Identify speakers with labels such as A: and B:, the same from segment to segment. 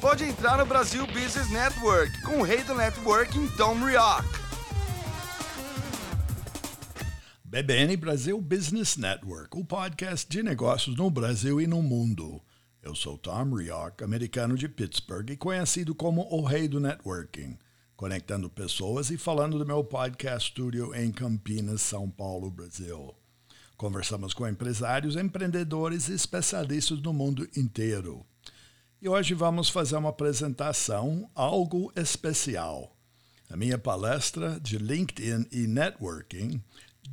A: Pode entrar no Brasil Business Network com o rei do networking, Tom Rioch.
B: BBN Brasil Business Network, o podcast de negócios no Brasil e no mundo. Eu sou Tom Rioch, americano de Pittsburgh e conhecido como o rei do networking, conectando pessoas e falando do meu podcast studio em Campinas, São Paulo, Brasil. Conversamos com empresários, empreendedores e especialistas do mundo inteiro. E hoje vamos fazer uma apresentação algo especial. A minha palestra de LinkedIn e Networking,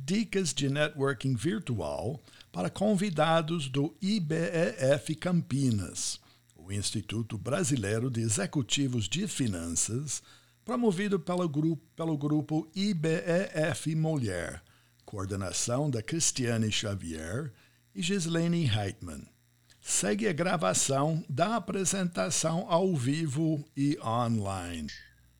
B: Dicas de Networking Virtual para convidados do IBEF Campinas, o Instituto Brasileiro de Executivos de Finanças, promovido pelo grupo, pelo grupo IBEF Mulher, coordenação da Cristiane Xavier e Gislaine Heitman segue a gravação da apresentação ao vivo e online.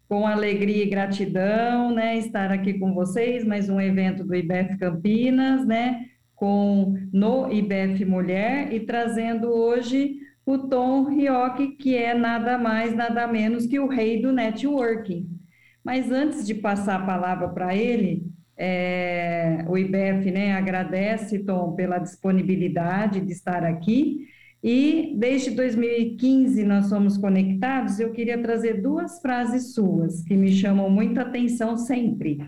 C: Com alegria e gratidão, né, estar aqui com vocês, mais um evento do IBF Campinas, né, com no IBF Mulher e trazendo hoje o Tom Rioc, que é nada mais, nada menos que o rei do networking. Mas antes de passar a palavra para ele, é, o IBF né, agradece, Tom, pela disponibilidade de estar aqui e desde 2015 nós somos conectados. Eu queria trazer duas frases suas que me chamam muita atenção sempre,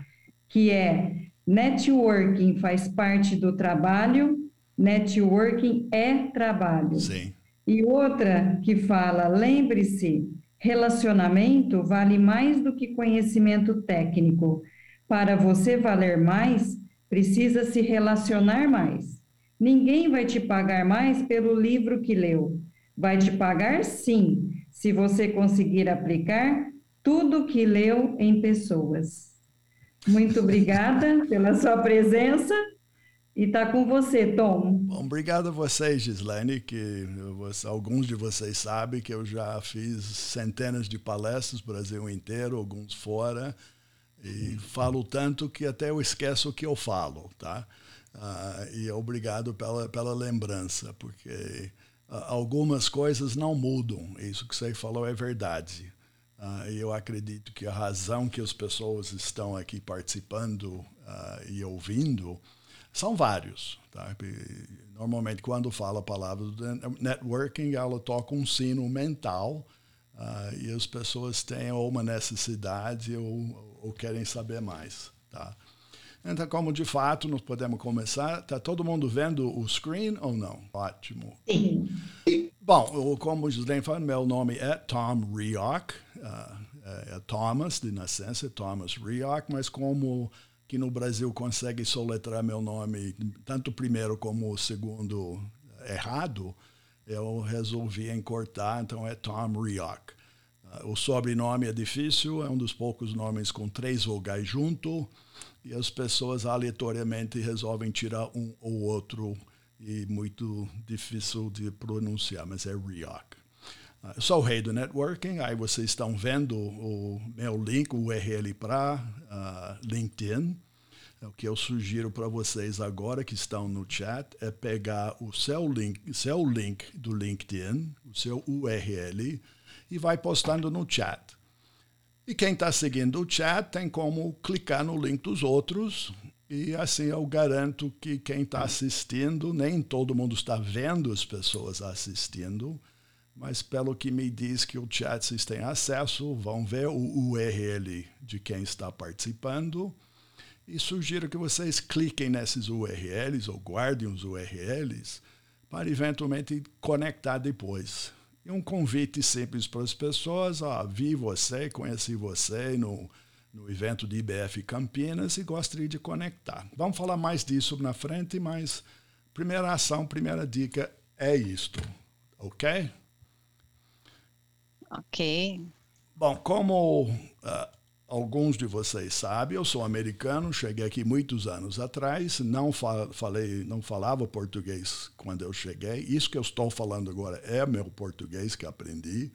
C: que é networking faz parte do trabalho, networking é trabalho.
B: Sim.
C: E outra que fala, lembre-se, relacionamento vale mais do que conhecimento técnico. Para você valer mais, precisa se relacionar mais. Ninguém vai te pagar mais pelo livro que leu. Vai te pagar sim, se você conseguir aplicar tudo que leu em pessoas. Muito obrigada pela sua presença e está com você, Tom.
B: Bom, obrigado a vocês, Gislaine, que alguns de vocês sabem que eu já fiz centenas de palestras no Brasil inteiro, alguns fora, e falo tanto que até eu esqueço o que eu falo, tá? Uh, e obrigado pela, pela lembrança, porque uh, algumas coisas não mudam. Isso que você falou é verdade. Uh, e eu acredito que a razão que as pessoas estão aqui participando e ouvindo são vários. Tá? Normalmente, quando fala a palavra networking, ela toca um sino mental e as pessoas têm ou uma necessidade ou, ou querem saber mais. Tá? Então, como de fato nós podemos começar, está todo mundo vendo o screen ou não? Ótimo.
C: Sim.
B: Bom, como o Gislaine falou, meu nome é Tom Rioch, uh, é Thomas de nascença, Thomas Rioch, mas como que no Brasil consegue soletrar meu nome tanto o primeiro como o segundo errado, eu resolvi encurtar, então é Tom Rioch. Uh, o sobrenome é difícil, é um dos poucos nomes com três vogais junto e as pessoas aleatoriamente resolvem tirar um ou outro e muito difícil de pronunciar, mas é RIOC. Uh, eu sou o rei do networking, aí vocês estão vendo o meu link, o URL para uh, LinkedIn. O que eu sugiro para vocês agora que estão no chat é pegar o seu link, seu link do LinkedIn, o seu URL, e vai postando no chat. E quem está seguindo o chat tem como clicar no link dos outros. E assim eu garanto que quem está assistindo, nem todo mundo está vendo as pessoas assistindo, mas pelo que me diz que o chat vocês têm acesso, vão ver o URL de quem está participando. E sugiro que vocês cliquem nesses URLs ou guardem os URLs para eventualmente conectar depois. E um convite simples para as pessoas: ó, vi você, conheci você no, no evento de IBF Campinas e gostaria de conectar. Vamos falar mais disso na frente, mas primeira ação, primeira dica é isto, ok?
D: Ok.
B: Bom, como uh, alguns de vocês sabem, eu sou americano, cheguei aqui muitos anos atrás, não falei, não falava português quando eu cheguei. Isso que eu estou falando agora é meu português que aprendi,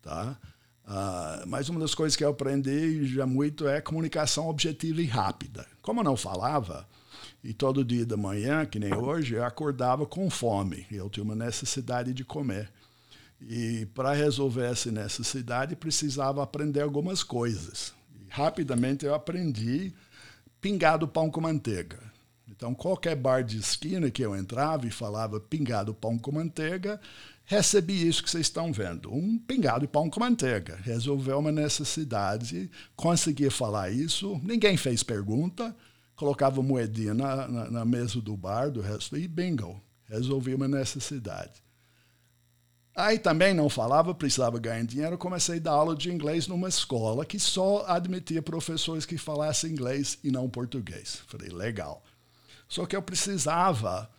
B: tá? Uh, mas uma das coisas que eu aprendi já muito é comunicação objetiva e rápida. Como eu não falava, e todo dia da manhã, que nem hoje, eu acordava com fome. Eu tinha uma necessidade de comer. E para resolver essa necessidade, precisava aprender algumas coisas. Rapidamente eu aprendi pingado pão com manteiga. Então, qualquer bar de esquina que eu entrava e falava pingado pão com manteiga, recebi isso que vocês estão vendo, um pingado de pão com manteiga. Resolveu uma necessidade, conseguia falar isso, ninguém fez pergunta, colocava moedinha na, na, na mesa do bar, do resto, e bingo, resolvi uma necessidade. Aí também não falava, precisava ganhar dinheiro, comecei a dar aula de inglês numa escola que só admitia professores que falassem inglês e não português. Falei, legal. Só que eu precisava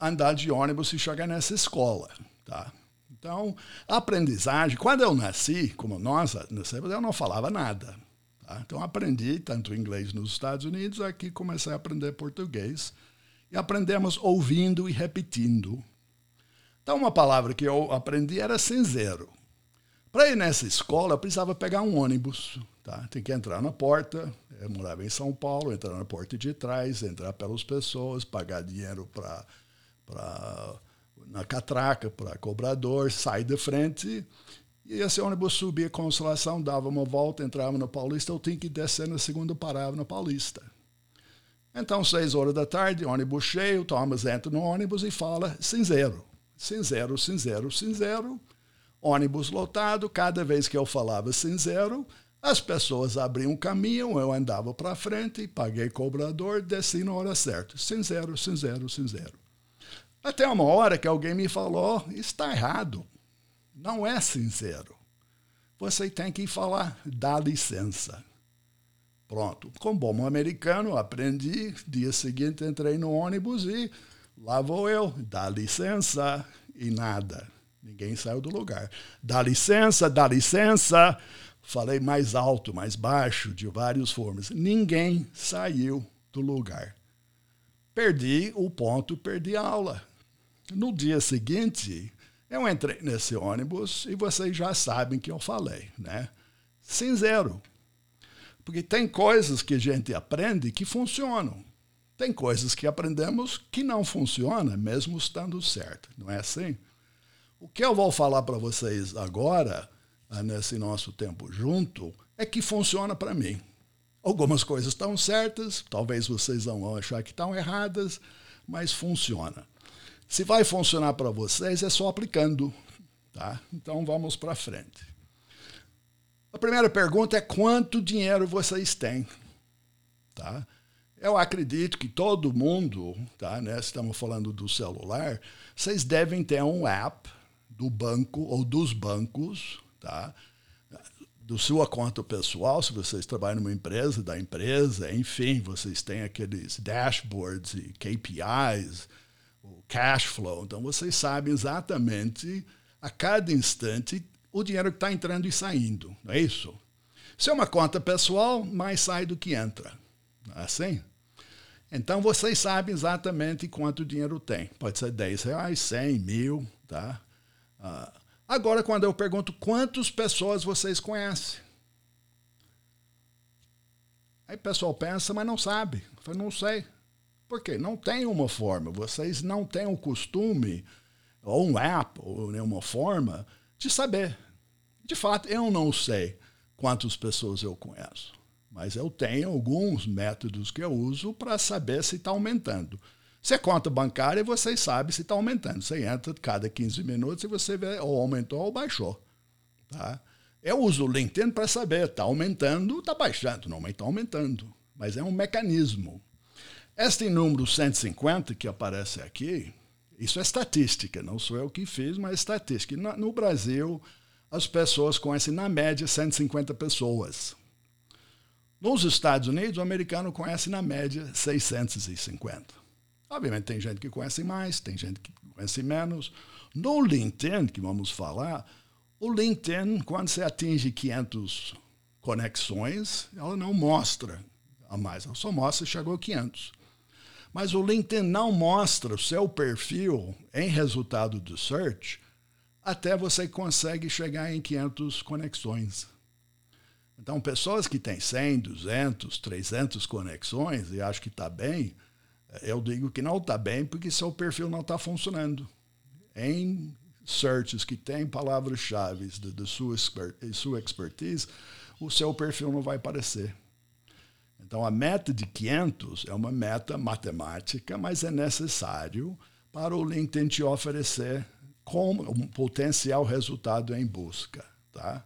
B: andar de ônibus e chegar nessa escola, tá? Então, aprendizagem, quando eu nasci, como nós nascemos, eu não falava nada. Tá? Então, aprendi tanto inglês nos Estados Unidos, aqui comecei a aprender português. E aprendemos ouvindo e repetindo então, uma palavra que eu aprendi era cinzeiro. Para ir nessa escola, eu precisava pegar um ônibus. Tá? Tem que entrar na porta. Eu morava em São Paulo, entrar na porta de trás, entrar pelas pessoas, pagar dinheiro para na catraca, para cobrador, sair da frente. E esse ônibus subia a Consolação, dava uma volta, entrava na Paulista, eu tinha que descer na segunda parada na Paulista. Então, seis horas da tarde, ônibus cheio, Thomas entra no ônibus e fala cinzeiro cinzeiro, cinzeiro, cinzeiro, ônibus lotado. Cada vez que eu falava cinzeiro, as pessoas abriam caminho, eu andava para frente, paguei cobrador, desci na hora certa. Cinzeiro, cinzeiro, cinzeiro. Até uma hora que alguém me falou: está errado. Não é sincero. Você tem que falar, dá licença. Pronto. Como bom americano, aprendi. Dia seguinte entrei no ônibus e Lá vou eu, dá licença e nada. Ninguém saiu do lugar. Dá licença, dá licença. Falei mais alto, mais baixo, de várias formas. Ninguém saiu do lugar. Perdi o ponto, perdi a aula. No dia seguinte, eu entrei nesse ônibus e vocês já sabem que eu falei, né? Sem zero. Porque tem coisas que a gente aprende que funcionam. Tem coisas que aprendemos que não funcionam, mesmo estando certo, não é assim? O que eu vou falar para vocês agora, ah, nesse nosso tempo junto, é que funciona para mim. Algumas coisas estão certas, talvez vocês vão achar que estão erradas, mas funciona. Se vai funcionar para vocês, é só aplicando. Tá? Então vamos para frente. A primeira pergunta é quanto dinheiro vocês têm? Tá? Eu acredito que todo mundo, tá, né, estamos falando do celular, vocês devem ter um app do banco ou dos bancos, tá? Do sua conta pessoal, se vocês trabalham numa empresa, da empresa, enfim, vocês têm aqueles dashboards e KPIs, o cash flow. Então vocês sabem exatamente a cada instante o dinheiro que está entrando e saindo, não é isso? Se é uma conta pessoal, mais sai do que entra. Assim? Então vocês sabem exatamente quanto dinheiro tem. Pode ser 10 reais, 100, mil, tá? Ah, agora, quando eu pergunto quantas pessoas vocês conhecem, aí o pessoal pensa, mas não sabe. Eu falo, não sei. Por quê? Não tem uma forma. Vocês não têm o costume, ou um app, ou nenhuma forma, de saber. De fato, eu não sei quantas pessoas eu conheço mas eu tenho alguns métodos que eu uso para saber se está aumentando. É conta bancária, você sabe se está aumentando. Você entra cada 15 minutos e você vê ou aumentou ou baixou. Tá? Eu uso o LinkedIn para saber, está aumentando, está baixando. Não, mas está aumentando. Mas é um mecanismo. Este número 150 que aparece aqui, isso é estatística, não sou eu que fiz, mas é estatística. No Brasil, as pessoas conhecem, na média, 150 pessoas. Nos Estados Unidos, o americano conhece, na média, 650. Obviamente, tem gente que conhece mais, tem gente que conhece menos. No LinkedIn, que vamos falar, o LinkedIn, quando você atinge 500 conexões, ela não mostra a mais, ela só mostra que chegou a 500. Mas o LinkedIn não mostra o seu perfil em resultado do search até você consegue chegar em 500 conexões. Então, pessoas que têm 100, 200, 300 conexões e acham que está bem, eu digo que não está bem porque seu perfil não está funcionando. Em searches que têm palavras-chave de, sua, sua expertise, o seu perfil não vai aparecer. Então, a meta de 500 é uma meta matemática, mas é necessário para o LinkedIn te oferecer como um potencial resultado em busca. Tá?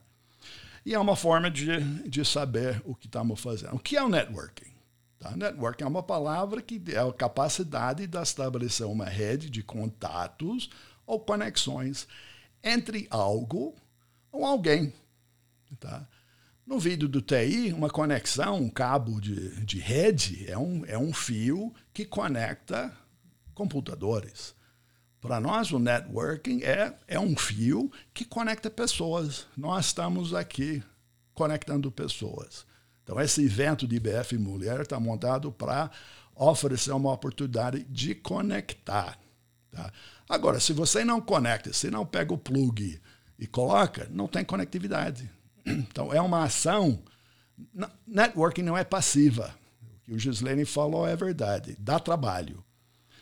B: E é uma forma de, de saber o que estamos fazendo. O que é o networking? Tá? Networking é uma palavra que é a capacidade de estabelecer uma rede de contatos ou conexões entre algo ou alguém. Tá? No vídeo do TI, uma conexão, um cabo de, de rede, é um, é um fio que conecta computadores. Para nós, o networking é, é um fio que conecta pessoas. Nós estamos aqui conectando pessoas. Então, esse evento de IBF Mulher está montado para oferecer uma oportunidade de conectar. Tá? Agora, se você não conecta, se não pega o plug e coloca, não tem conectividade. Então, é uma ação. Networking não é passiva. O que o Gislaine falou é verdade. Dá trabalho.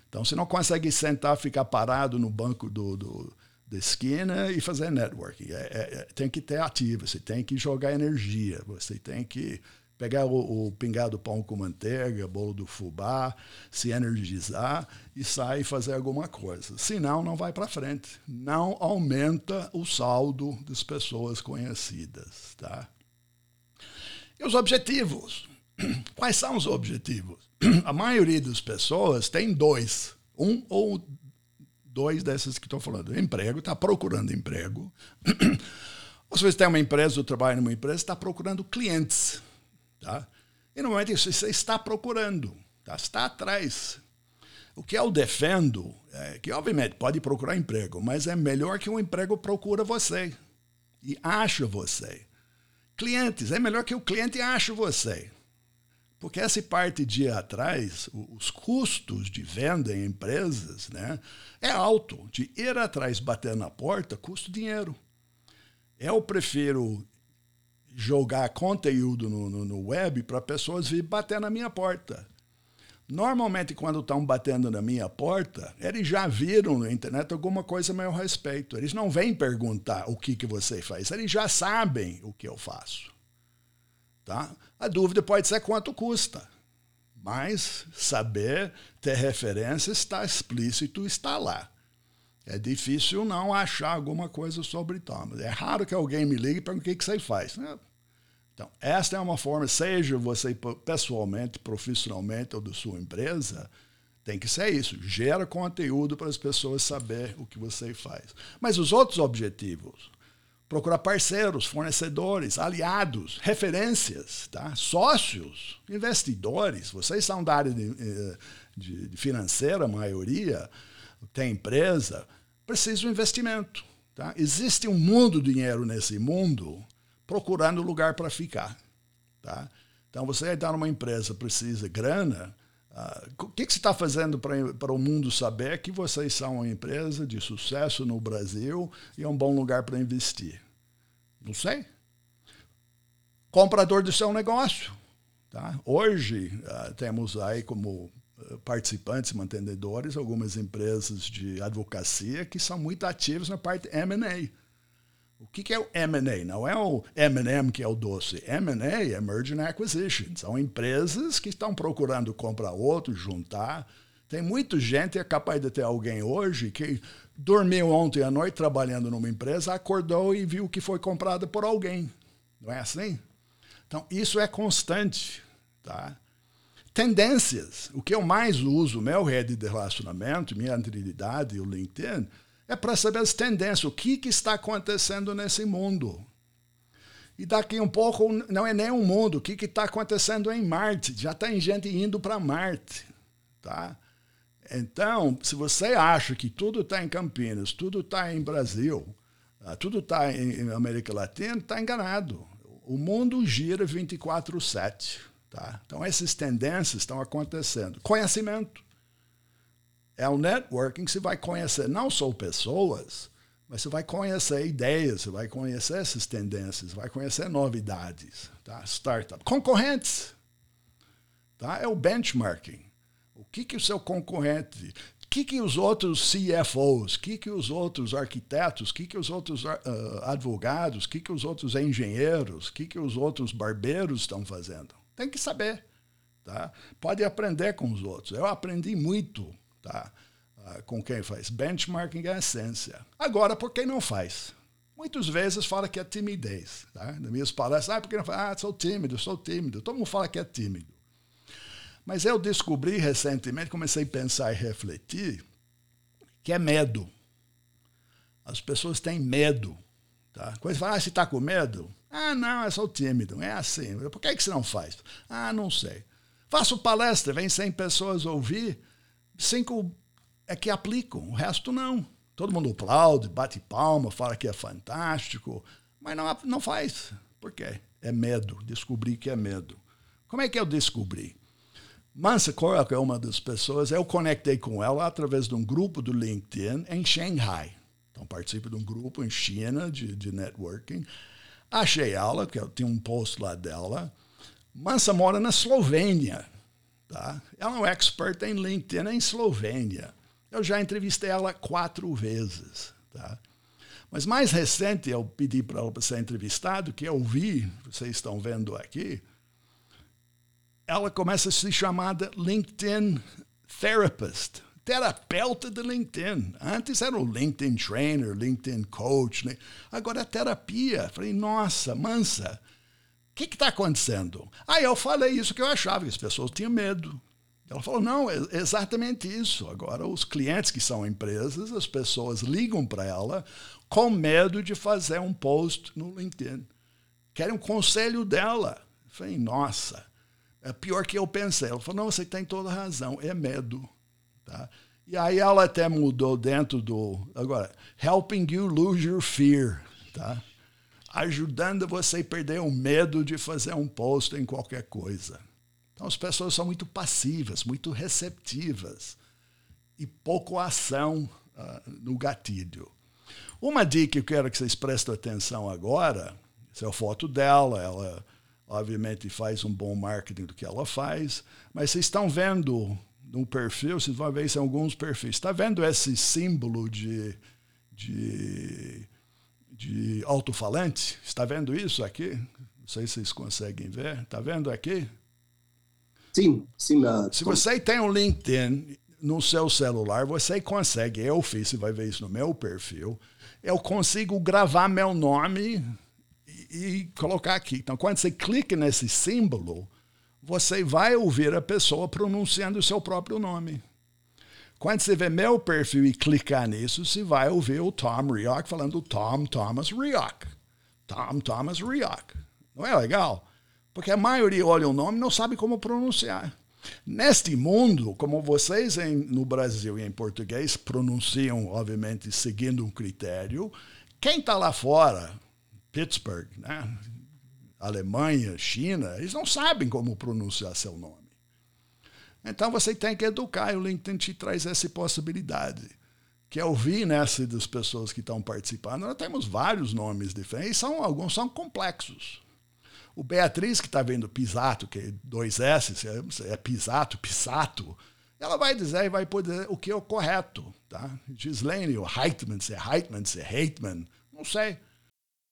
B: Então, você não consegue sentar, ficar parado no banco do, do da esquina e fazer networking. É, é, é, tem que ter ativo, você tem que jogar energia, você tem que pegar o, o pingado pão com manteiga, bolo do fubá, se energizar e sair fazer alguma coisa. Senão, não vai para frente. Não aumenta o saldo das pessoas conhecidas. Tá? E os objetivos? Quais são os objetivos? A maioria das pessoas tem dois. Um ou dois desses que estou falando. Emprego, está procurando emprego. Se você tem uma empresa ou trabalha numa empresa, está procurando clientes. Tá? E normalmente você está procurando, tá? está atrás. O que eu defendo é que, obviamente, pode procurar emprego, mas é melhor que o um emprego procura você e acha você. Clientes, é melhor que o cliente ache você. Porque essa parte de atrás, os custos de venda em empresas, né, é alto. De ir atrás, bater na porta, custa dinheiro. Eu prefiro jogar conteúdo no, no, no web para pessoas vir bater na minha porta. Normalmente, quando estão batendo na minha porta, eles já viram na internet alguma coisa a meu respeito. Eles não vêm perguntar o que, que você faz, eles já sabem o que eu faço. Tá? A dúvida pode ser quanto custa, mas saber ter referência está explícito, está lá. É difícil não achar alguma coisa sobre Thomas. É raro que alguém me ligue para o que, você faz. Então, esta é uma forma, seja você pessoalmente, profissionalmente ou da sua empresa, tem que ser isso. Gera conteúdo para as pessoas saber o que você faz. Mas os outros objetivos, procurar parceiros, fornecedores, aliados, referências, tá? sócios, investidores. Vocês são da área de, eh, de, de financeira, a maioria, tem empresa, precisa de investimento. Tá? Existe um mundo de dinheiro nesse mundo procurando lugar para ficar. Tá? Então, você está numa empresa, precisa de grana, uh, o que, que você está fazendo para o mundo saber que vocês são uma empresa de sucesso no Brasil e é um bom lugar para investir? Não sei. Comprador do seu negócio. Tá? Hoje, uh, temos aí como ah, participantes, mantenedores, algumas empresas de advocacia que são muito ativas na parte M&A. O que, que é o M&A? Não é o M&M que é o doce. M&A é Merger and Acquisition. São empresas que estão procurando comprar outro, juntar, Tem muita gente, é capaz de ter alguém hoje que dormiu ontem à noite trabalhando numa empresa, acordou e viu que foi comprada por alguém. Não é assim? Então, isso é constante. Tá? Tendências. O que eu mais uso, meu rede de relacionamento, minha anterioridade, o LinkedIn, é para saber as tendências, o que, que está acontecendo nesse mundo. E daqui um pouco não é nem um mundo, o que está acontecendo em Marte? Já tem gente indo para Marte. Tá? Então, se você acha que tudo está em Campinas, tudo está em Brasil, ah, tudo está em América Latina, está enganado. O mundo gira 24-7. Tá? Então, essas tendências estão acontecendo. Conhecimento. É o networking você vai conhecer não só pessoas, mas você vai conhecer ideias, você vai conhecer essas tendências, vai conhecer novidades. Tá? Startup. Concorrentes. Tá? É o benchmarking. O que, que o seu concorrente, o que, que os outros CFOs, o que, que os outros arquitetos, o que, que os outros uh, advogados, o que, que os outros engenheiros, o que, que os outros barbeiros estão fazendo? Tem que saber. Tá? Pode aprender com os outros. Eu aprendi muito tá? Com quem faz. Benchmarking é a essência. Agora, por quem não faz? Muitas vezes fala que é timidez. Tá? Nas minhas palestras, ah, por que não faz? Ah, sou tímido, sou tímido. Todo mundo fala que é tímido. Mas eu descobri recentemente, comecei a pensar e refletir, que é medo. As pessoas têm medo. Tá? Quando você fala, ah, você está com medo? Ah, não, é só tímido. É assim. Por que, que você não faz? Ah, não sei. Faço palestra, vem 100 pessoas ouvir, cinco é que aplicam, o resto não. Todo mundo aplaude, bate palma, fala que é fantástico, mas não, não faz. Por quê? É medo. Descobri que é medo. Como é que eu descobri? Mansa Korak é uma das pessoas, eu conectei com ela através de um grupo do LinkedIn em Shanghai. Então, participo de um grupo em China de, de networking. Achei ela, que eu tinha um post lá dela. Mansa mora na Eslovênia. Tá? Ela é um expert em LinkedIn em Eslovênia. Eu já entrevistei ela quatro vezes. Tá? Mas mais recente, eu pedi para ela ser entrevistado, que eu vi, vocês estão vendo aqui, ela começa a se chamar LinkedIn Therapist, terapeuta de LinkedIn. Antes era o LinkedIn Trainer, LinkedIn Coach, né? agora é terapia. Falei, nossa, mansa, que está acontecendo? Aí eu falei isso que eu achava, que as pessoas tinham medo. Ela falou, não, é exatamente isso. Agora, os clientes que são empresas, as pessoas ligam para ela com medo de fazer um post no LinkedIn. Querem um conselho dela. falei, nossa, é pior que eu pensei. Ela falou, não, você tem toda razão, é medo. Tá? E aí ela até mudou dentro do... Agora, helping you lose your fear. Tá? Ajudando você a perder o medo de fazer um post em qualquer coisa. Então as pessoas são muito passivas, muito receptivas e pouco ação uh, no gatilho. Uma dica que eu quero que vocês prestem atenção agora, essa é a foto dela, ela obviamente faz um bom marketing do que ela faz, mas vocês estão vendo no perfil, vocês vão ver em alguns perfis. Está vendo esse símbolo de, de, de alto-falante? Está vendo isso aqui? Não sei se vocês conseguem ver. Está vendo aqui?
D: Sim, sim. Uh,
B: se você tem um LinkedIn no seu celular, você consegue. Eu fiz, você vai ver isso no meu perfil. Eu consigo gravar meu nome e colocar aqui. Então, quando você clica nesse símbolo, você vai ouvir a pessoa pronunciando o seu próprio nome. Quando você vê meu perfil e clicar nisso, você vai ouvir o Tom Rioch falando Tom Thomas Rioch. Tom Thomas Rioch. Não é legal? Porque a maioria olha o nome e não sabe como pronunciar. Neste mundo, como vocês em, no Brasil e em português pronunciam, obviamente, seguindo um critério, quem está lá fora Pittsburgh, né? Alemanha, China, eles não sabem como pronunciar seu nome. Então você tem que educar, e o LinkedIn te traz essa possibilidade. Que eu vi nessa das pessoas que estão participando, nós temos vários nomes diferentes, e são, alguns são complexos. O Beatriz, que está vendo Pisato, que é dois S, é Pisato, Pisato, ela vai dizer e vai poder o que é o correto. Tá? Gislaine, o Heitman, se é Heitman, se é Heitman, não sei.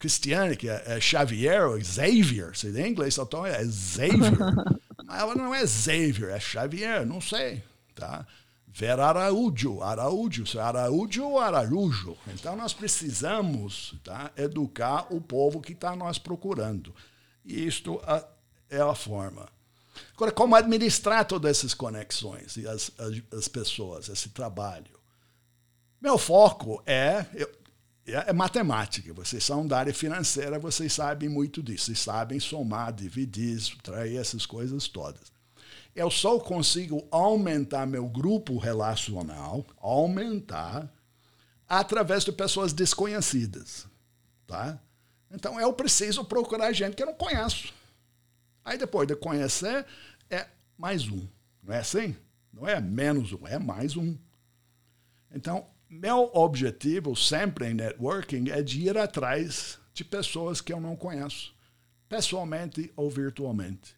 B: Cristiane, que é, é Xavier, ou Xavier, se em inglês só então é Xavier. Mas ela não é Xavier, é Xavier, não sei, tá? Vera Araújo, Araújo, se é Araújo ou Araújo. Então nós precisamos tá, educar o povo que está nós procurando. E isto é a forma. Agora, como administrar todas essas conexões e as, as, as pessoas, esse trabalho? Meu foco é, eu, é, é matemática. Vocês são da área financeira, vocês sabem muito disso. Vocês sabem somar, dividir, subtrair essas coisas todas. Eu só consigo aumentar meu grupo relacional, aumentar, através de pessoas desconhecidas. Tá? Então eu preciso procurar gente que eu não conheço. Aí depois de conhecer, é mais um. Não é assim? Não é menos um, é mais um. Então, meu objetivo sempre em networking é de ir atrás de pessoas que eu não conheço, pessoalmente ou virtualmente.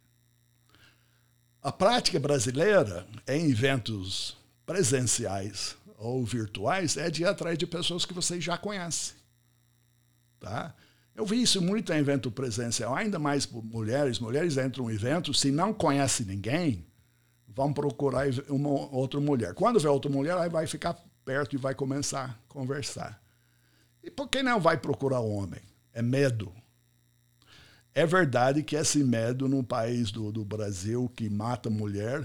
B: A prática brasileira em eventos presenciais ou virtuais é de ir atrás de pessoas que vocês já conhecem. Tá? Eu vi isso muito em evento presencial, ainda mais por mulheres. Mulheres entram em evento, se não conhecem ninguém, vão procurar uma outra mulher. Quando vê outra mulher, aí vai ficar perto e vai começar a conversar. E por que não vai procurar homem? É medo. É verdade que esse medo no país do, do Brasil que mata mulher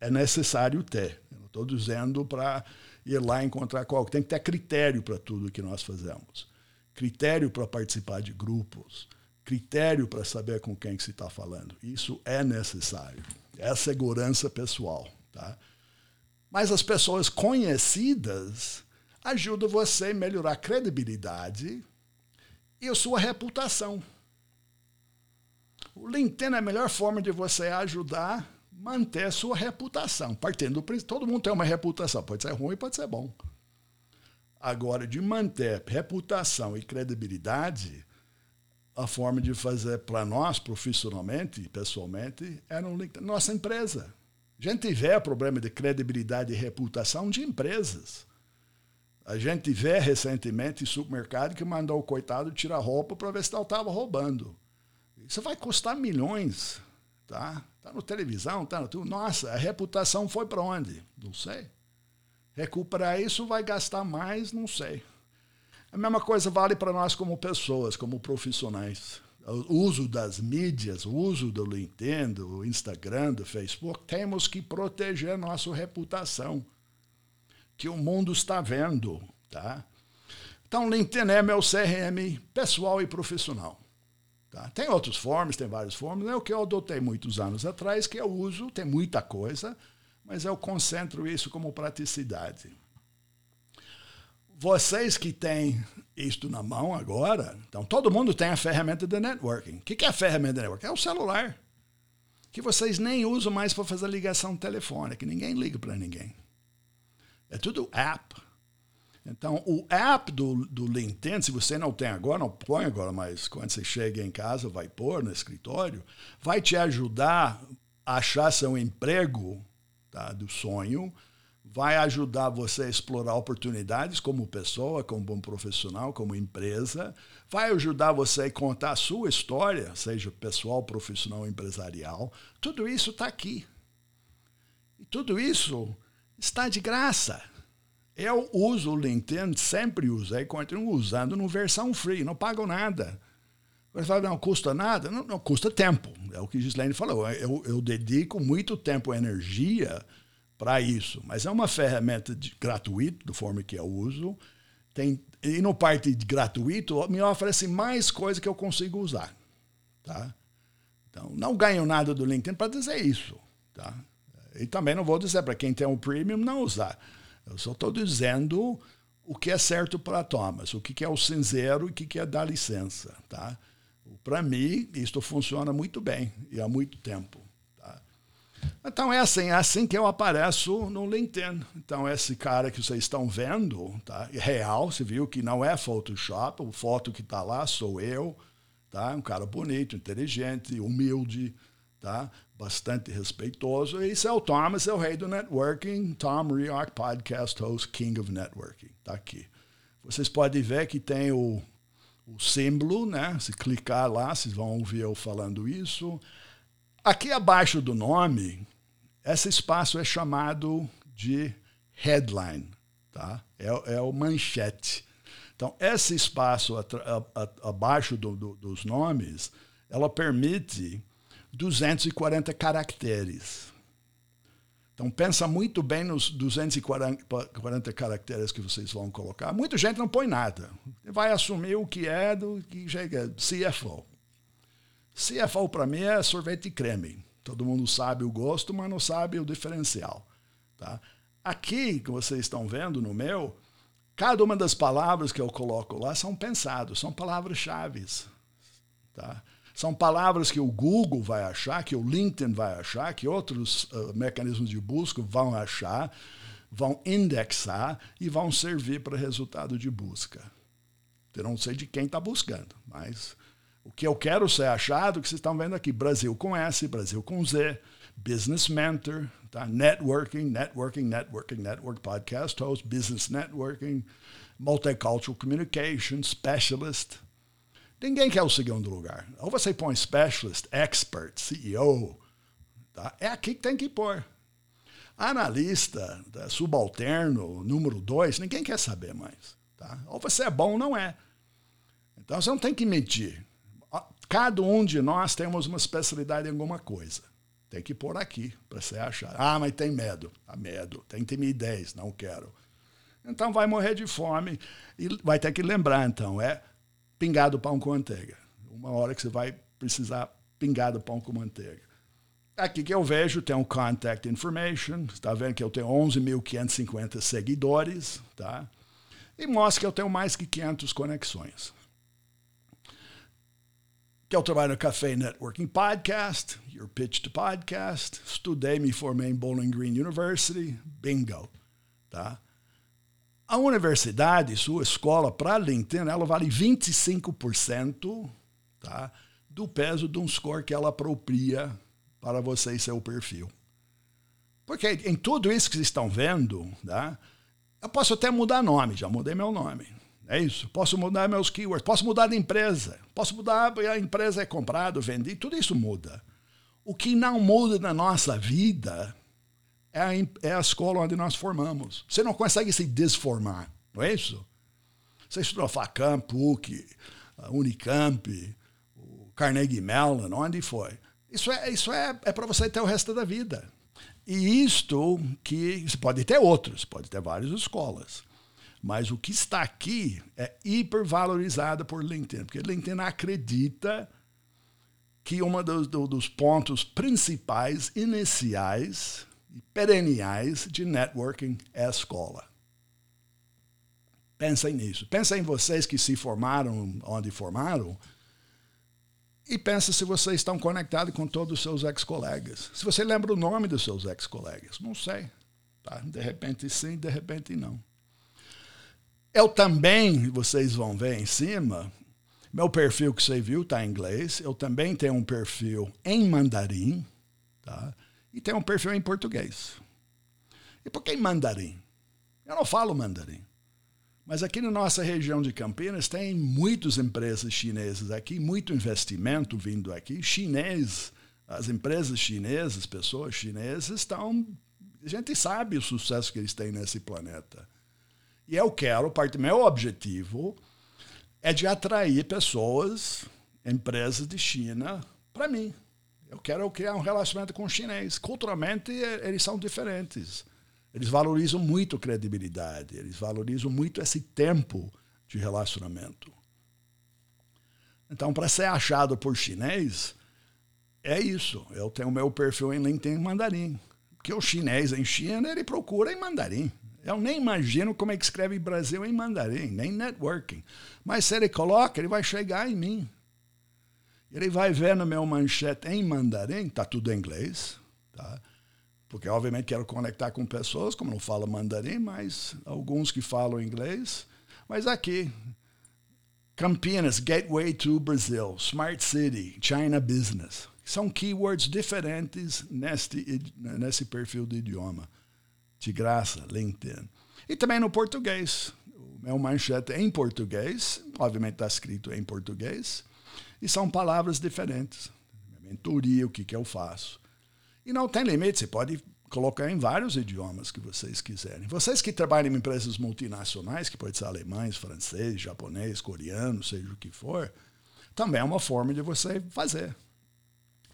B: é necessário ter. Não estou dizendo para ir lá encontrar qualquer. Tem que ter critério para tudo que nós fazemos. Critério para participar de grupos. Critério para saber com quem que se está falando. Isso é necessário. É segurança pessoal. Tá? Mas as pessoas conhecidas ajudam você a melhorar a credibilidade e a sua reputação. O LinkedIn é a melhor forma de você ajudar a manter a sua reputação. Partindo do princípio, todo mundo tem uma reputação, pode ser ruim, pode ser bom. Agora, de manter reputação e credibilidade, a forma de fazer para nós, profissionalmente e pessoalmente, é no LinkedIn. Nossa empresa. Gente vê problema de credibilidade e reputação de empresas. A gente vê recentemente supermercado que mandou o coitado tirar roupa para ver se ele estava roubando. Isso vai custar milhões. Tá? Tá no televisão, tá no tudo. Nossa, a reputação foi para onde? Não sei. Recuperar isso vai gastar mais, não sei. A mesma coisa vale para nós como pessoas, como profissionais o uso das mídias, o uso do LinkedIn, do Instagram, do Facebook, temos que proteger nossa reputação, que o mundo está vendo, tá? Então, LinkedIn é meu CRM pessoal e profissional. Tá? Tem outras formas, tem várias formas. É o que eu adotei muitos anos atrás, que eu uso, tem muita coisa, mas eu concentro isso como praticidade. Vocês que têm isto na mão agora, então todo mundo tem a ferramenta de networking. O que é a ferramenta de networking? É o celular. Que vocês nem usam mais para fazer ligação telefônica. Ninguém liga para ninguém. É tudo app. Então, o app do, do LinkedIn, se você não tem agora, não põe agora, mas quando você chega em casa, vai pôr no escritório, vai te ajudar a achar seu emprego tá, do sonho, vai ajudar você a explorar oportunidades como pessoa, como bom profissional, como empresa, vai ajudar você a contar a sua história, seja pessoal, profissional, empresarial. Tudo isso está aqui. E tudo isso está de graça. Eu uso o LinkedIn, sempre usei, continuo usando no versão free, não pago nada. Você fala, não custa nada? Não, não custa tempo. É o que Gislaine falou. Eu, eu dedico muito tempo e energia para isso. Mas é uma ferramenta gratuita, da forma que eu uso. Tem, e no parte de gratuito, me oferece mais coisa que eu consigo usar. Tá? Então, não ganho nada do LinkedIn para dizer isso. Tá? E também não vou dizer para quem tem um premium não usar. Eu só estou dizendo o que é certo para Thomas, o que é o sincero e o que é dar licença. Tá? Para mim, isto funciona muito bem e há muito tempo. Tá? Então é assim, é assim que eu apareço no LinkedIn. Então esse cara que vocês estão vendo, tá? É real, você viu que não é Photoshop, a foto que está lá sou eu, tá? Um cara bonito, inteligente, humilde, tá? bastante respeitoso. Esse é o Thomas, é o rei do networking, Tom Rioch, podcast host, King of Networking. Está aqui. Vocês podem ver que tem o, o símbolo, né? Se clicar lá, vocês vão ouvir eu falando isso. Aqui abaixo do nome, esse espaço é chamado de headline, tá? É, é o manchete. Então, esse espaço abaixo do, do, dos nomes, ela permite 240 caracteres. Então pensa muito bem nos 240 caracteres que vocês vão colocar. Muita gente não põe nada. Vai assumir o que é do que chega CFO. CFO para mim é sorvete de creme. Todo mundo sabe o gosto, mas não sabe o diferencial. Tá? Aqui que vocês estão vendo no meu, cada uma das palavras que eu coloco lá são pensadas, são palavras-chave. Tá? São palavras que o Google vai achar, que o LinkedIn vai achar, que outros uh, mecanismos de busca vão achar, vão indexar e vão servir para resultado de busca. Eu não sei de quem está buscando, mas o que eu quero ser achado, que vocês estão vendo aqui, Brasil com S, Brasil com Z, Business Mentor, tá? Networking, Networking, Networking, Network Podcast Host, Business Networking, Multicultural Communication, Specialist, Ninguém quer o segundo lugar. Ou você põe specialist, expert, CEO. Tá? É aqui que tem que pôr. Analista, tá? subalterno, número dois, ninguém quer saber mais. Tá? Ou você é bom ou não é. Então você não tem que medir. Cada um de nós temos uma especialidade em alguma coisa. Tem que pôr aqui para você achar. Ah, mas tem medo. Ah, medo. Tem timidez. Não quero. Então vai morrer de fome e vai ter que lembrar, então. É pingado pão com manteiga. Uma hora que você vai precisar pingar do pão com manteiga. Aqui que eu vejo tem um contact information, está vendo que eu tenho 11.550 seguidores, tá? E mostra que eu tenho mais que 500 conexões. Trabalho no Café Networking Podcast, Your Pitch to Podcast, estudei, me formei em Bowling Green University, bingo, tá? A universidade, sua escola, para LinkedIn, ela vale 25% tá, do peso de um score que ela apropria para você e seu perfil. Porque em tudo isso que vocês estão vendo, tá, eu posso até mudar nome, já mudei meu nome. É isso. Posso mudar meus keywords, posso mudar de empresa, posso mudar, a empresa é comprada, vendida, tudo isso muda. O que não muda na nossa vida é a, é a escola onde nós formamos. Você não consegue se desformar, não é isso? Você estudou FACAM, PUC, Unicamp, o Carnegie Mellon, onde foi? Isso é, isso é, é para você ter o resto da vida. E isto que você pode ter outros, pode ter várias escolas. Mas o que está aqui é hipervalorizado por LinkedIn, porque LinkedIn acredita que um dos, dos pontos principais, iniciais, e perenniais de networking é a escola. Pensem nisso. Pensem em vocês que se formaram onde formaram e pensa se vocês estão conectados com todos os seus ex-colegas. Se você lembra o nome dos seus ex-colegas. Não sei. Tá? De repente sim, de repente não. Eu também, vocês vão ver em cima, meu perfil que você viu está em inglês. Eu também tenho um perfil em mandarim, tá? E tenho um perfil em português. E por que em mandarim? Eu não falo mandarim. Mas aqui na nossa região de Campinas tem muitas empresas chinesas aqui, muito investimento vindo aqui. Chinês, as empresas chinesas, pessoas chinesas estão. A gente sabe o sucesso que eles têm nesse planeta. E eu quero, parte do meu objetivo é de atrair pessoas, empresas de China, para mim. Eu quero criar um relacionamento com o chinês. Culturalmente, eles são diferentes. Eles valorizam muito credibilidade, eles valorizam muito esse tempo de relacionamento. Então, para ser achado por chinês, é isso. Eu tenho meu perfil em LinkedIn em mandarim. Porque o chinês em China, ele procura em mandarim. Eu nem imagino como é que escreve Brasil em mandarim, nem networking. Mas se ele coloca, ele vai chegar em mim. Ele vai ver no meu manchete em mandarim, tá tudo em inglês, tá? porque obviamente quero conectar com pessoas, como não falo mandarim, mas alguns que falam inglês. Mas aqui, Campinas, Gateway to Brazil, Smart City, China Business. São keywords diferentes neste, nesse perfil de idioma. De graça, LinkedIn. E também no português. O meu manchete é em português, obviamente está escrito em português, e são palavras diferentes. Mentoria, o que, que eu faço. E não tem limite, você pode colocar em vários idiomas que vocês quiserem. Vocês que trabalham em empresas multinacionais, que pode ser alemães, francês, japonês, coreano, seja o que for, também é uma forma de você fazer.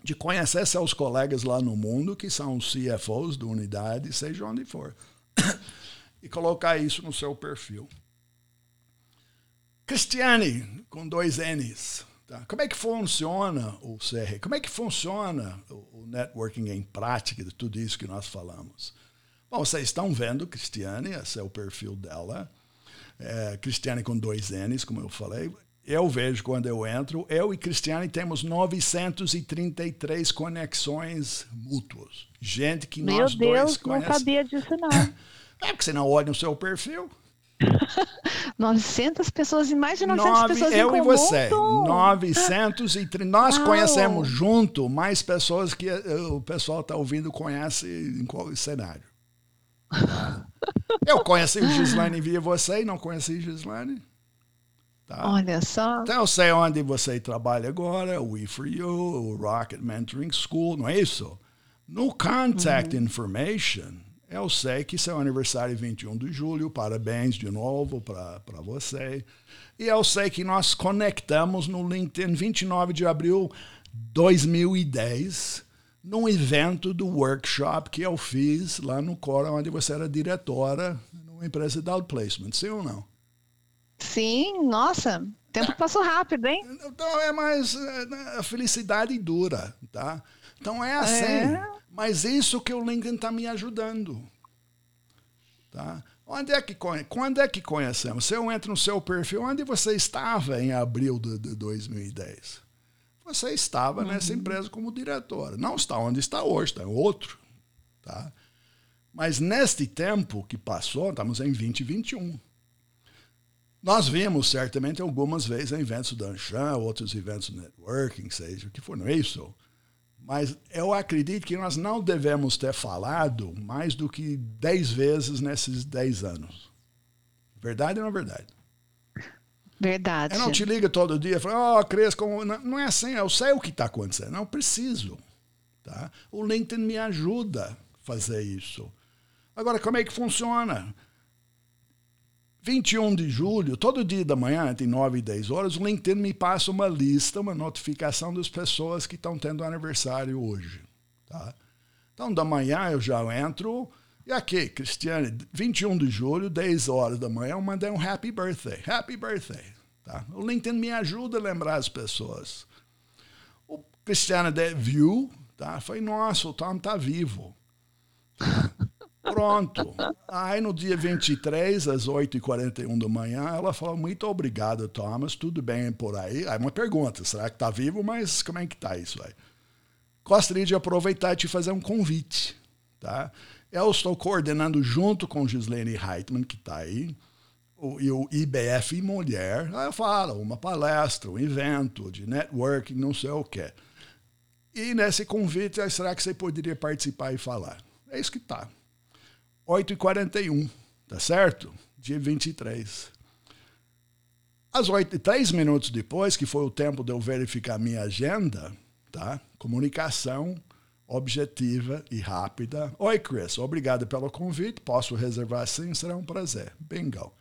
B: De conhecer seus colegas lá no mundo, que são os CFOs da unidade, seja onde for. e colocar isso no seu perfil. Cristiane, com dois N's. Tá? Como é que funciona o CR? Como é que funciona o networking em prática de tudo isso que nós falamos? Bom, vocês estão vendo Cristiane, esse é o perfil dela. É, Cristiane com dois N's, como eu falei. Eu vejo quando eu entro, eu e Cristiane temos 933 conexões mútuas. Gente que
E: Meu
B: nós
E: Deus,
B: dois
E: não
B: conhecemos.
E: sabia disso não.
B: É porque você não olha no seu perfil.
E: 900 pessoas e mais de 900
B: Nove,
E: pessoas
B: eu
E: em
B: e
E: comum.
B: você. 930. Nós
E: Uau.
B: conhecemos junto mais pessoas que eh, o pessoal está ouvindo conhece em qual cenário. Eu conheci o Gislaine via você e não conheci Gislaine. Tá?
E: Olha só.
B: Então eu sei onde você trabalha agora, o We4U, o Rocket Mentoring School, não é isso? No Contact Information, eu sei que seu aniversário é 21 de julho, parabéns de novo para você. E eu sei que nós conectamos no LinkedIn 29 de abril de 2010, num evento do workshop que eu fiz lá no Cora, onde você era diretora numa empresa de outplacement, sim ou não?
E: Sim, nossa, o tempo passou rápido, hein?
B: Então é mais é, a felicidade dura, tá? Então é assim.
E: É.
B: Mas isso que o LinkedIn está me ajudando, tá? Onde é que quando é que conhecemos? Se eu entro no seu perfil, onde você estava em abril de, de 2010? Você estava nessa empresa como diretora. Não está onde está hoje, está em outro, tá? Mas neste tempo que passou, estamos em 2021. Nós vimos certamente algumas vezes em eventos da Anshan, outros eventos de networking, seja o que for, não é isso? Mas eu acredito que nós não devemos ter falado mais do que 10 vezes nesses 10 anos. Verdade ou não é verdade?
E: Verdade.
B: Eu não te ligo todo dia e falo, ó, Cris, como... não, não é assim, eu sei o que está acontecendo, não preciso. Tá? O LinkedIn me ajuda a fazer isso. Agora, como é que funciona? 21 de julho, todo dia da manhã, entre 9 e 10 horas, o LinkedIn me passa uma lista, uma notificação das pessoas que estão tendo aniversário hoje. Tá? Então, da manhã eu já entro. E aqui, Cristiane, 21 de julho, 10 horas da manhã, eu mandei um happy birthday. Happy birthday. Tá? O LinkedIn me ajuda a lembrar as pessoas. O Cristiane viu, tá? foi, nossa, o Tom tá vivo. Pronto. Aí no dia 23, às 8h41 da manhã, ela falou: Muito obrigado, Thomas. Tudo bem por aí? Aí uma pergunta: será que tá vivo? Mas como é que tá isso aí? Gostaria de aproveitar e te fazer um convite. Tá? Eu estou coordenando junto com Gislaine Heitman, que está aí, o, e o IBF Mulher, aí eu falo, uma palestra, um evento de networking, não sei o quê. E nesse convite, será que você poderia participar e falar? É isso que tá. 8h41, tá certo? Dia 23. Às 8 três minutos depois, que foi o tempo de eu verificar minha agenda, tá? Comunicação objetiva e rápida. Oi, Chris, obrigado pelo convite. Posso reservar sim, será um prazer. Bingo.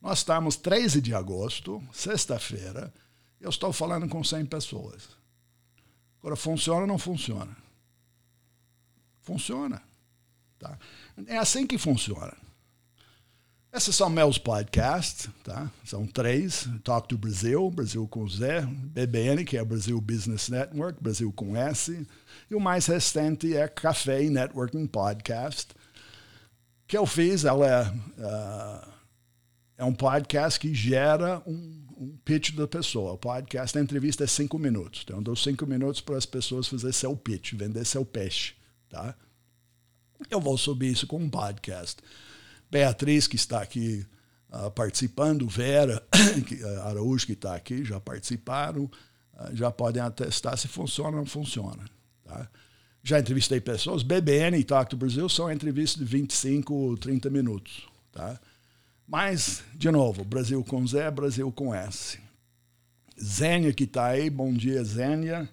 B: Nós estamos 13 de agosto, sexta-feira. Eu estou falando com 100 pessoas. Agora, funciona ou não funciona? Funciona. Tá? É assim que funciona. Esses são meus podcasts, tá? São três: Talk to Brasil, Brasil com Z, BBN, que é Brasil Business Network, Brasil com S, e o mais recente é Café Networking Podcast, que eu fiz. Ela é, uh, é um podcast que gera um, um pitch da pessoa. O podcast, a entrevista é cinco minutos. Então, eu dou cinco minutos para as pessoas fazer seu pitch, vender seu peixe, tá? Eu vou subir isso com um podcast. Beatriz, que está aqui uh, participando, Vera que, uh, Araújo, que está aqui, já participaram, uh, já podem atestar se funciona ou não funciona. Tá? Já entrevistei pessoas, BBN e Talk Brasil são entrevistas de 25, 30 minutos. Tá? Mas, de novo, Brasil com Z, Brasil com S. Zênia que está aí, bom dia, Zênia.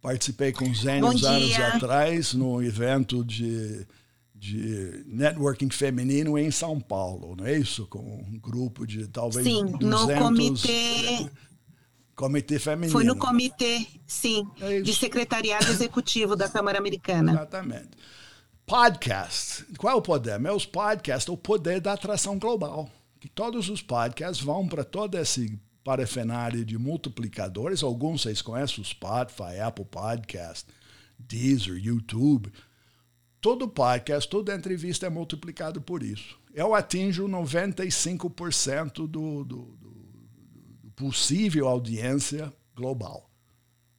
B: Participei com Zênia uns anos atrás no evento de de networking feminino em São Paulo, não é isso? Com um grupo de talvez
F: sim,
B: 200...
F: no comitê...
B: Comitê feminino.
F: Foi no comitê, sim, é de secretariado executivo da Câmara Americana.
B: Exatamente. Podcast. Qual é o poder? Meus podcasts, o poder da atração global. Que todos os podcasts vão para todo esse parafernália de multiplicadores. Alguns vocês conhecem, o Spotify, Apple Podcast, Deezer, YouTube todo podcast, toda entrevista é multiplicado por isso. Eu atinjo 95% do, do, do, do possível audiência global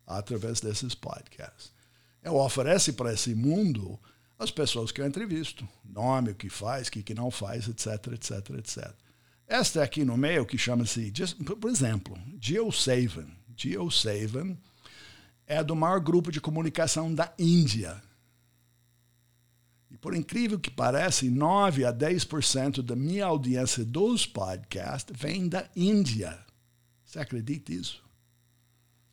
B: através desses podcasts. Eu ofereço para esse mundo as pessoas que eu entrevisto, nome, o que faz, o que não faz, etc, etc, etc. Esta aqui no meio que chama-se, por exemplo, GeoSaven. GeoSaven é do maior grupo de comunicação da Índia e por incrível que pareça, 9 a 10% da minha audiência dos podcasts vem da Índia. Você acredita nisso?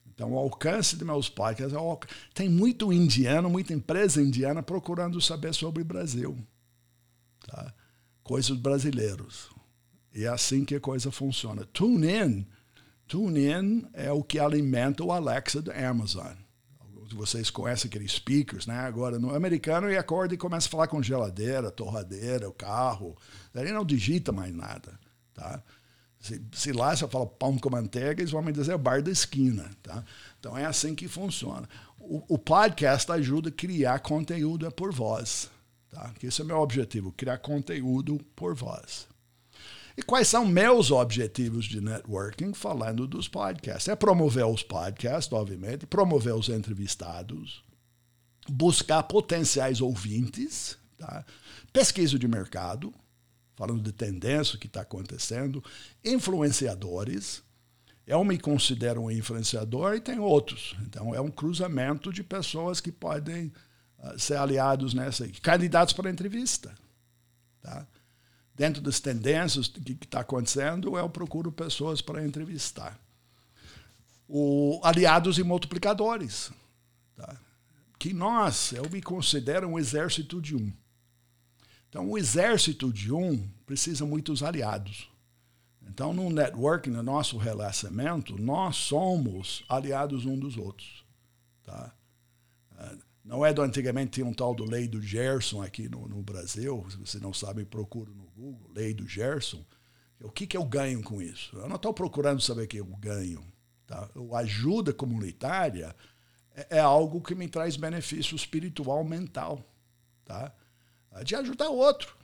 B: Então, o alcance de meus podcasts é tem muito indiano, muita empresa indiana procurando saber sobre o Brasil. Tá? Coisas brasileiros. E é assim que a coisa funciona. TuneIn. TuneIn é o que alimenta o Alexa da Amazon vocês conhecem aqueles speakers, né? Agora, no americano, ele acorda e começa a falar com geladeira, torradeira, o carro. Ele não digita mais nada, tá? Se, se lá você fala pão com manteiga, eles vão me dizer bar da esquina, tá? Então é assim que funciona. O, o podcast ajuda a criar conteúdo por voz, tá? Esse é o meu objetivo, criar conteúdo por voz. E quais são meus objetivos de networking falando dos podcasts? É promover os podcasts, obviamente, promover os entrevistados, buscar potenciais ouvintes, tá? pesquisa de mercado, falando de tendência que está acontecendo, influenciadores. Eu me considero um influenciador e tem outros. Então é um cruzamento de pessoas que podem uh, ser aliados nessa, candidatos para entrevista. Tá? Dentro das tendências que está acontecendo, eu procuro pessoas para entrevistar. O, aliados e multiplicadores. Tá? Que nós, eu me considero um exército de um. Então, o exército de um precisa muitos aliados. Então, no networking, no nosso relacionamento, nós somos aliados um dos outros. Tá? Não é do antigamente tinha um tal do Lei do Gerson aqui no, no Brasil. Se você não sabe, procura no Google, Lei do Gerson. O que, que eu ganho com isso? Eu não estou procurando saber o que eu ganho. Tá? A ajuda comunitária é, é, algo que me traz benefício espiritual, mental. Tá? De ajudar o outro.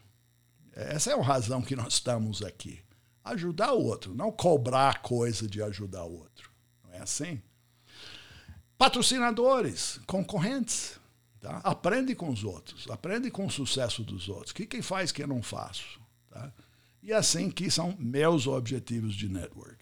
B: Essa é a razão que nós estamos aqui. Ajudar o outro, não cobrar coisa de ajudar o outro. Não é assim? Patrocinadores, concorrentes. Tá? Aprende com os outros, aprende com o sucesso dos outros. O que quem faz que eu não faço? Tá? E assim que são meus objetivos de networking.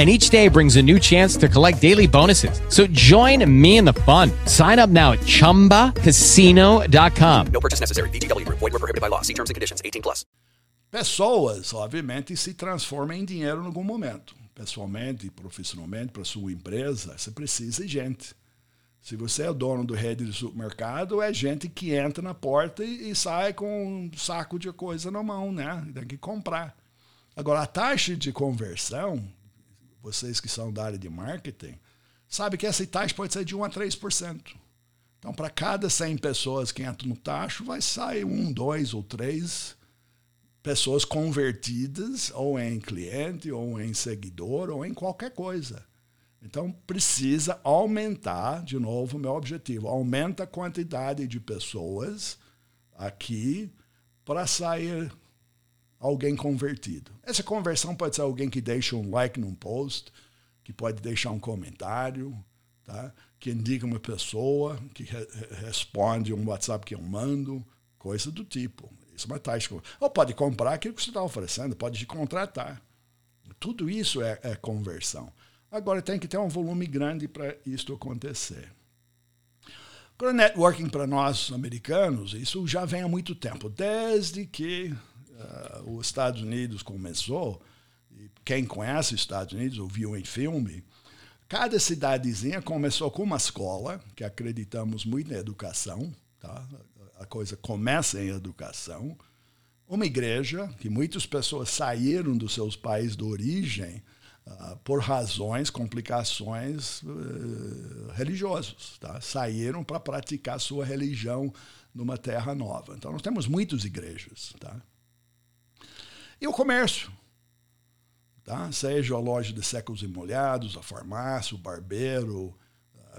G: And each day brings a new chance to collect daily bonuses. So join me in the fun. Sign up now at chumbacasino.com.
H: No purchase necessary. Group. Void were prohibited by law. See terms and conditions. 18 plus.
B: Pessoas, obviamente, se transformam em dinheiro em algum momento. Pessoalmente e profissionalmente, para sua empresa, você precisa de gente. Se você é dono do rede de supermercado, é gente que entra na porta e, e sai com um saco de coisa na mão, né? Tem que comprar. Agora, a taxa de conversão, vocês que são da área de marketing, sabe que essa taxa pode ser de 1 a 3%. Então, para cada 100 pessoas que entram no tacho, vai sair um, dois ou três pessoas convertidas ou em cliente, ou em seguidor, ou em qualquer coisa. Então, precisa aumentar, de novo, meu objetivo, aumenta a quantidade de pessoas aqui para sair alguém convertido. Essa conversão pode ser alguém que deixa um like num post, que pode deixar um comentário, tá? que indica uma pessoa, que re responde um WhatsApp que eu mando, coisa do tipo. Isso é uma taxa. Ou pode comprar aquilo que você está oferecendo, pode te contratar. Tudo isso é, é conversão. Agora tem que ter um volume grande para isso acontecer. Agora, networking para nós americanos, isso já vem há muito tempo. Desde que uh, os Estados Unidos começou, quem conhece os Estados Unidos ou viu em filme, cada cidadezinha começou com uma escola, que acreditamos muito na educação, tá? a coisa começa em educação, uma igreja, que muitas pessoas saíram dos seus países de origem uh, por razões, complicações uh, religiosas. Tá? Saíram para praticar sua religião numa terra nova. Então, nós temos muitas igrejas. Tá? E o comércio. Tá? Seja a loja de séculos e molhados, a farmácia, o barbeiro,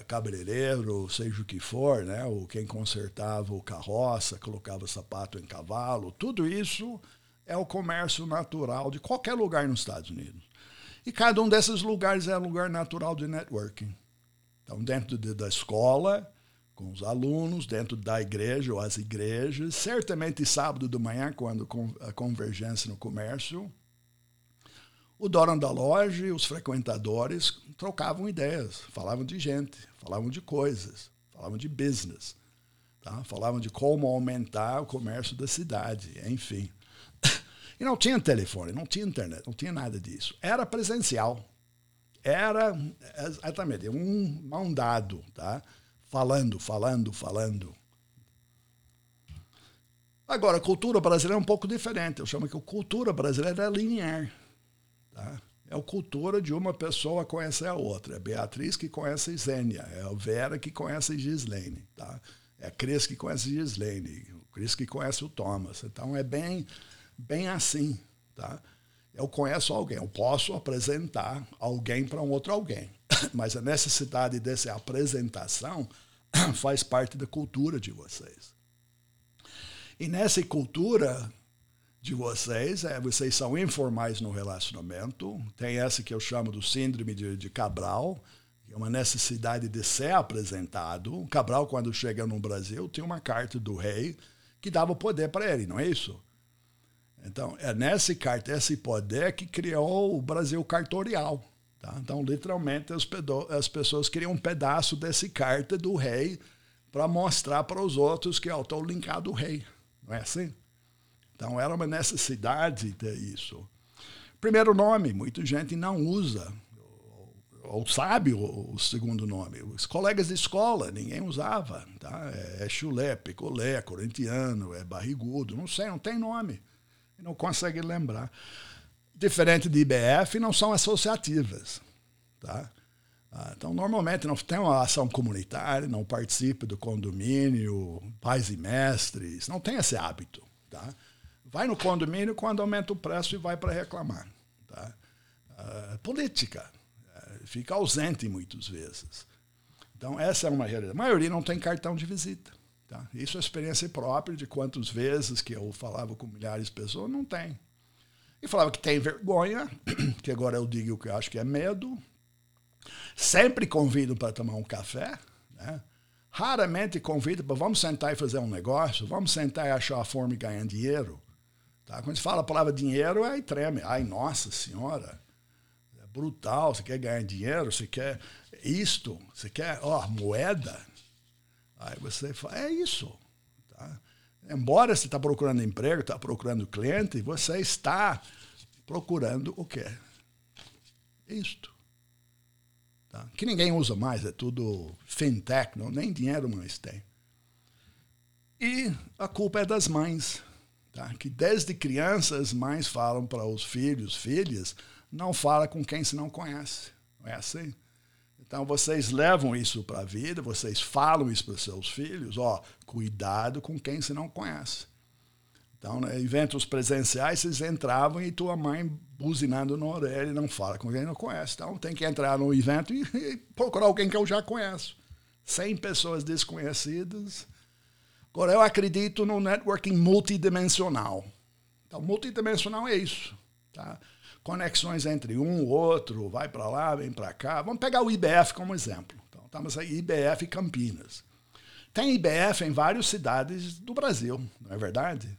B: cabeleireiro, seja o que for, né? ou quem consertava o carroça, colocava sapato em cavalo, tudo isso é o comércio natural de qualquer lugar nos Estados Unidos. E cada um desses lugares é um lugar natural de networking. Então, dentro de, da escola, com os alunos, dentro da igreja ou as igrejas, certamente sábado de manhã, quando a convergência no comércio, o dono da loja e os frequentadores trocavam ideias, falavam de gente, falavam de coisas, falavam de business, tá? falavam de como aumentar o comércio da cidade, enfim. E não tinha telefone, não tinha internet, não tinha nada disso. Era presencial. Era exatamente um mão dado, tá? Falando, falando, falando. Agora, a cultura brasileira é um pouco diferente. Eu chamo que a cultura brasileira é linear. Tá? É a cultura de uma pessoa conhecer a outra. É Beatriz que conhece a Zênia, é a Vera que conhece a Gislene, tá? É a Cris que conhece a Gislene, o Cris que conhece o Thomas. Então é bem, bem assim, tá? Eu conheço alguém, eu posso apresentar alguém para um outro alguém, mas a necessidade dessa apresentação faz parte da cultura de vocês. E nessa cultura, de vocês, é, vocês são informais no relacionamento. Tem essa que eu chamo do síndrome de, de Cabral, que é uma necessidade de ser apresentado. Cabral, quando chega no Brasil, tinha uma carta do rei que dava poder para ele, não é isso? Então, é nessa carta, esse poder que criou o Brasil cartorial. Tá? Então, literalmente, as, as pessoas queriam um pedaço desse carta do rei para mostrar para os outros que eu estou linkado ao rei. Não é assim? Então, era uma necessidade ter isso. Primeiro nome, muita gente não usa, ou sabe o, segundo nome. Os colegas de escola, ninguém usava. Tá? É, é chulé, picolé, corintiano, é barrigudo, não sei, não tem nome. Não consegue lembrar. Diferente de IBF, não são associativas. Tá? Ah, então, normalmente, não tem uma ação comunitária, não participa do condomínio, pais e mestres, não tem esse hábito. Tá? Vai no condomínio quando aumenta o preço e vai para reclamar. Tá? Uh, política. Uh, fica ausente muitas vezes. Então, essa é uma realidade. A maioria não tem cartão de visita. Tá? Isso é experiência própria de quantas vezes que eu falava com milhares de pessoas, não tem. E falava que tem vergonha, que agora eu digo que eu acho que é medo. Sempre convido para tomar um café. Né? Raramente convido para vamos sentar e fazer um negócio, vamos sentar e achar a forma de ganhar dinheiro. Tá? Quando se fala a palavra dinheiro, aí treme. Ai, nossa senhora, é brutal. Você quer ganhar dinheiro? Você quer isto? Você quer ó, moeda? Aí você fala, é isso. Embora você está procurando emprego, está procurando cliente, você está procurando o quê? Isto. Tá? Que ninguém usa mais, é tudo fintech, não, nem dinheiro mais tem. E a culpa é das mães. Tá? Que desde crianças as mães falam para os filhos, filhas, não fala com quem se não conhece. Não é assim? Então vocês levam isso para a vida, vocês falam isso para seus filhos, ó, cuidado com quem se não conhece. Então, né, eventos presenciais, vocês entravam e tua mãe buzinando na orelha não fala com quem não conhece. Então tem que entrar no evento e, e procurar alguém que eu já conheço. 100 pessoas desconhecidas, Agora, eu acredito no networking multidimensional. Então, multidimensional é isso. Tá? Conexões entre um, outro, vai para lá, vem para cá. Vamos pegar o IBF como exemplo. Então, estamos aí, IBF Campinas. Tem IBF em várias cidades do Brasil, não é verdade?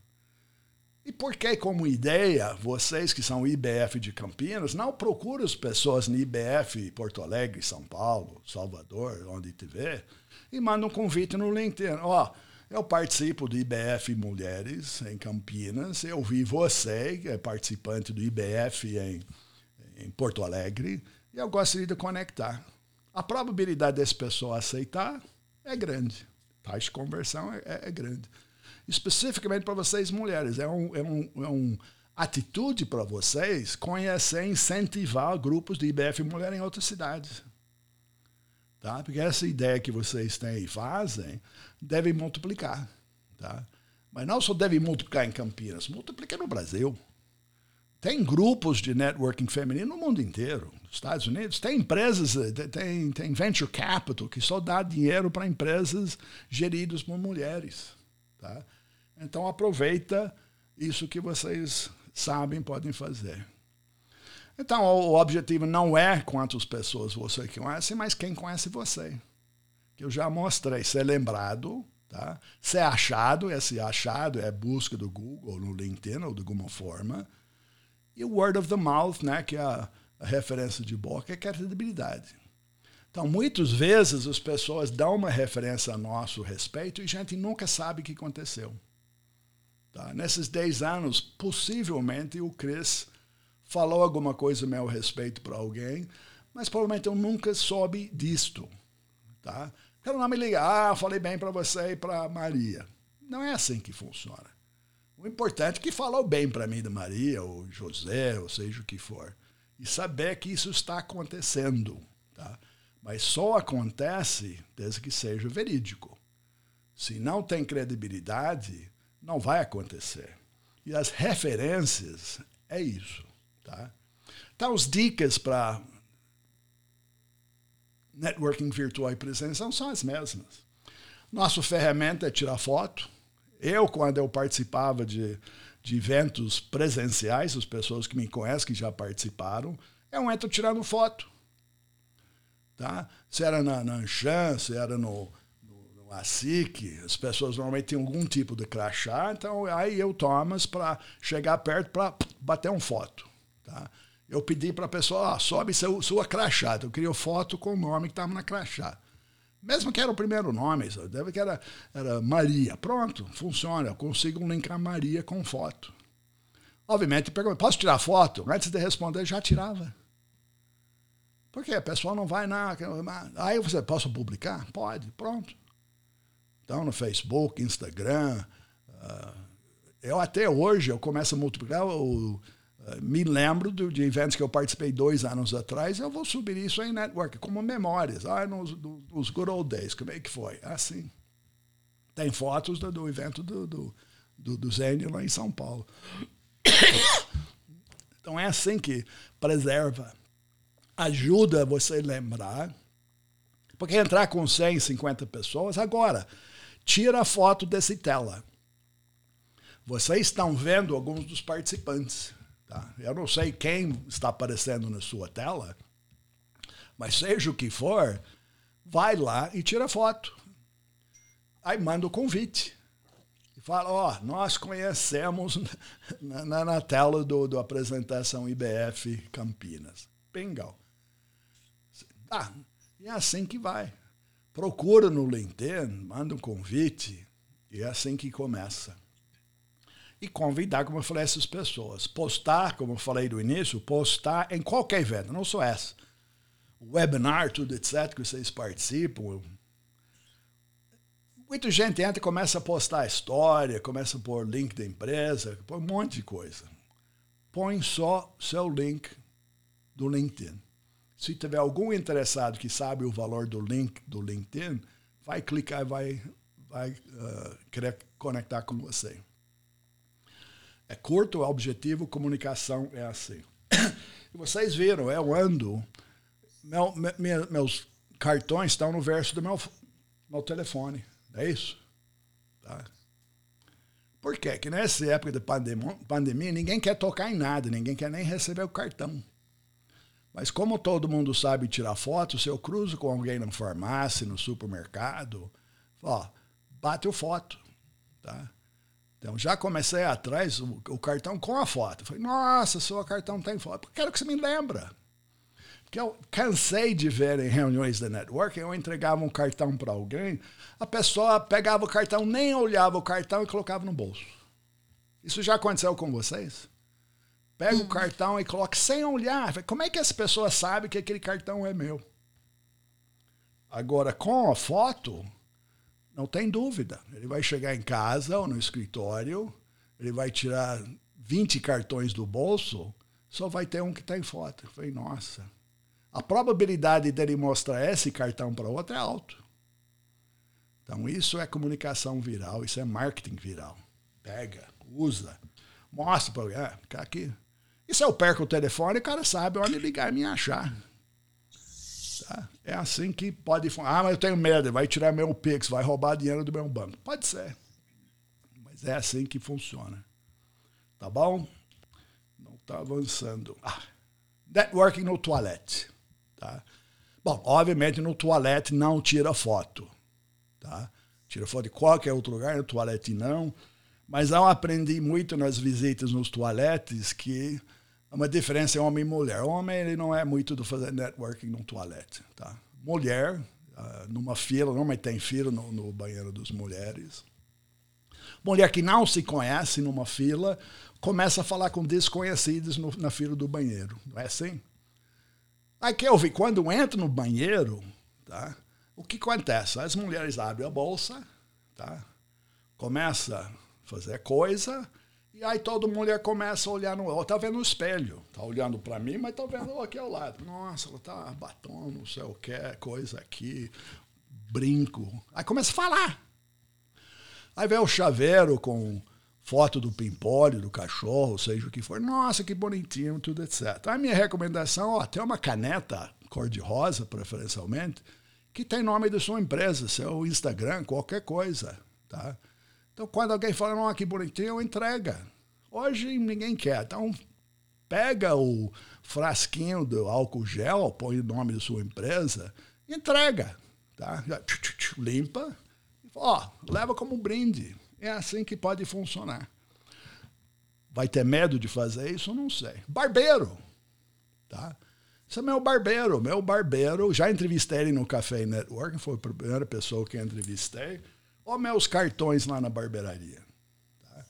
B: E por que, como ideia, vocês que são IBF de Campinas, não procuram as pessoas no IBF Porto Alegre, São Paulo, Salvador, onde tiver, e mandam um convite no LinkedIn. Ó, oh, eu participo do IBF Mulheres em Campinas. Eu vi você, que é participante do IBF em, em Porto Alegre, e eu gostaria de conectar. A probabilidade dessa pessoa aceitar é grande. A taxa de conversão é, é, é grande. Especificamente para vocês mulheres, é um, é um, é um atitude para vocês conhecer, incentivar grupos de IBF Mulher em outras cidades. Tá? Porque essa ideia que vocês têm e fazem deve multiplicar. Tá? Mas não só deve multiplicar em Campinas, multiplica no Brasil. Tem grupos de networking feminino no mundo inteiro. Nos Estados Unidos tem empresas, tem, tem venture capital que só dá dinheiro para empresas geridas por mulheres. Tá? Então aproveita isso que vocês sabem podem fazer. Então, o objetivo não é quantas pessoas você conhece, mas quem conhece você. Que eu já mostrei. Ser lembrado, tá? ser achado, esse achado é busca do Google, no LinkedIn ou de alguma forma. E o word of the mouth, né? que é a, a referência de boca, é credibilidade. Então, muitas vezes as pessoas dão uma referência a nosso respeito e a gente nunca sabe o que aconteceu. Tá? Nesses 10 anos, possivelmente o Chris falou alguma coisa a meu respeito para alguém, mas provavelmente eu nunca soube disto. Tá? Quero não me ligar, ah, falei bem para você e para Maria. Não é assim que funciona. O importante é que falou bem para mim da Maria, ou José, ou seja o que for. E saber que isso está acontecendo. Tá? Mas só acontece desde que seja verídico. Se não tem credibilidade, não vai acontecer. E as referências é isso. Tá? Então, as dicas para networking virtual e presencial são as mesmas. Nossa ferramenta é tirar foto. Eu, quando eu participava de, de eventos presenciais, as pessoas que me conhecem, que já participaram, eu entro tirando foto. Tá? Se era na, na Anshan, se era no, no, no ASIC, as pessoas normalmente têm algum tipo de crachá, então aí eu, Thomas, para chegar perto para bater uma foto. Tá? Eu pedi para a pessoa, ah, sobe seu, sua crachá. Eu queria foto com o nome que estava na crachá. Mesmo que era o primeiro nome, deve que era, era Maria. Pronto, funciona. Eu consigo linkar Maria com foto. Obviamente, pergunta, posso tirar foto? Antes de responder, já tirava. Porque a pessoa não vai na. Aí você, posso publicar? Pode, pronto. Então, no Facebook, Instagram. Uh, eu até hoje, eu começo a multiplicar o me lembro de eventos que eu participei dois anos atrás, eu vou subir isso em network, como memórias. Ah, nos, nos good old days, como é que foi? Assim. Tem fotos do, do evento do, do, do, do Zênio lá em São Paulo. Então é assim que preserva. Ajuda você a lembrar. Porque entrar com 100, 50 pessoas, agora, tira a foto desse tela. Vocês estão vendo alguns dos participantes. Tá? Eu não sei quem está aparecendo na sua tela, mas seja o que for, vai lá e tira foto. Aí manda o convite. E fala, ó, oh, nós conhecemos na, na, na tela do, do apresentação IBF Campinas. Bingo. Ah, e é assim que vai. Procura no LinkedIn, manda um convite, e é assim que começa e convidar, como eu falei, essas pessoas. Postar, como eu falei no início, postar em qualquer evento, não só essa. Webinar, tudo etc., que vocês participam. Muita gente entra e começa a postar a história, começa a pôr link da empresa, põe um monte de coisa. Põe só seu link do LinkedIn. Se tiver algum interessado que sabe o valor do link do LinkedIn, vai clicar e vai, vai uh, querer conectar com você. É curto, objetivo, comunicação é assim. E vocês viram, eu ando, meu, meu, meus cartões estão no verso do meu, meu telefone. É isso? Tá? Por quê? Que nessa época de pandemia, pandemia, ninguém quer tocar em nada, ninguém quer nem receber o cartão. Mas como todo mundo sabe tirar foto, se eu cruzo com alguém na farmácia, no supermercado, ó, bate o foto. Tá? Então já comecei atrás o, o, cartão com a foto. Falei, nossa, seu cartão tem foto. Quero que você me lembra. Porque eu cansei de ver em reuniões de networking, eu entregava um cartão para alguém, a pessoa pegava o cartão, nem olhava o cartão e colocava no bolso. Isso já aconteceu com vocês? Pega hum. o cartão e coloca sem olhar. Como é que essa pessoa sabe que aquele cartão é meu? Agora, com a foto, não tem dúvida. Ele vai chegar em casa ou no escritório, ele vai tirar 20 cartões do bolso, só vai ter um que tem foto. Eu falei, nossa. A probabilidade dele mostrar esse cartão para outro é alto. Então, isso é comunicação viral, isso é marketing viral. Pega, usa, mostra para alguém. Ah, aqui. E se eu perco o telefone, o cara sabe onde ligar e me achar. Tá? É assim que pode. Ah, mas eu tenho medo, vai tirar meu Pix, vai roubar dinheiro do meu banco. Pode ser. Mas é assim que funciona. Tá bom? Não está avançando. Ah, networking no toalete. Tá? Bom, obviamente no toalete não tira foto. Tá? Tira foto de qualquer outro lugar, no toalete não. Mas eu aprendi muito nas visitas nos toaletes que uma diferença é homem e mulher. Homem ele não é muito do fazer networking no toalete, tá? Mulher, uh, numa fila, normalmente tem fila no, no banheiro das mulheres. Mulher que não se conhece numa fila começa a falar com desconhecidos no, na fila do banheiro. Não é assim? Aí que eu vi, quando entra no banheiro, tá? O que acontece? As mulheres abrem a bolsa, tá? Começa a fazer coisa, e aí todo mundo já começa a olhar no. Ela tá vendo o espelho. Tá olhando para mim, mas tá vendo aqui ao lado. Nossa, ela tá batom, não sei o que, coisa aqui, brinco. Aí começa a falar. Aí vem o chaveiro com foto do pimpolho, do cachorro, seja o que for. Nossa, que bonitinho, tudo etc. A minha recomendação, ó, tem uma caneta cor-de-rosa, preferencialmente, que tem nome da sua empresa, seu Instagram, qualquer coisa, tá? Então, quando alguém fala, não, que bonitinho, entrega. Hoje ninguém quer. Então, Pega o frasquinho do álcool gel, põe o nome da sua empresa entrega. Tá? Limpa. Ó, leva como brinde. É assim que pode funcionar. Vai ter medo de fazer isso? Não sei. Barbeiro. Tá? Esse é meu barbeiro. Meu barbeiro, já entrevistei ele no Café Network, foi a primeira pessoa que entrevistei. Olha meus cartões lá na barbearia. Tá?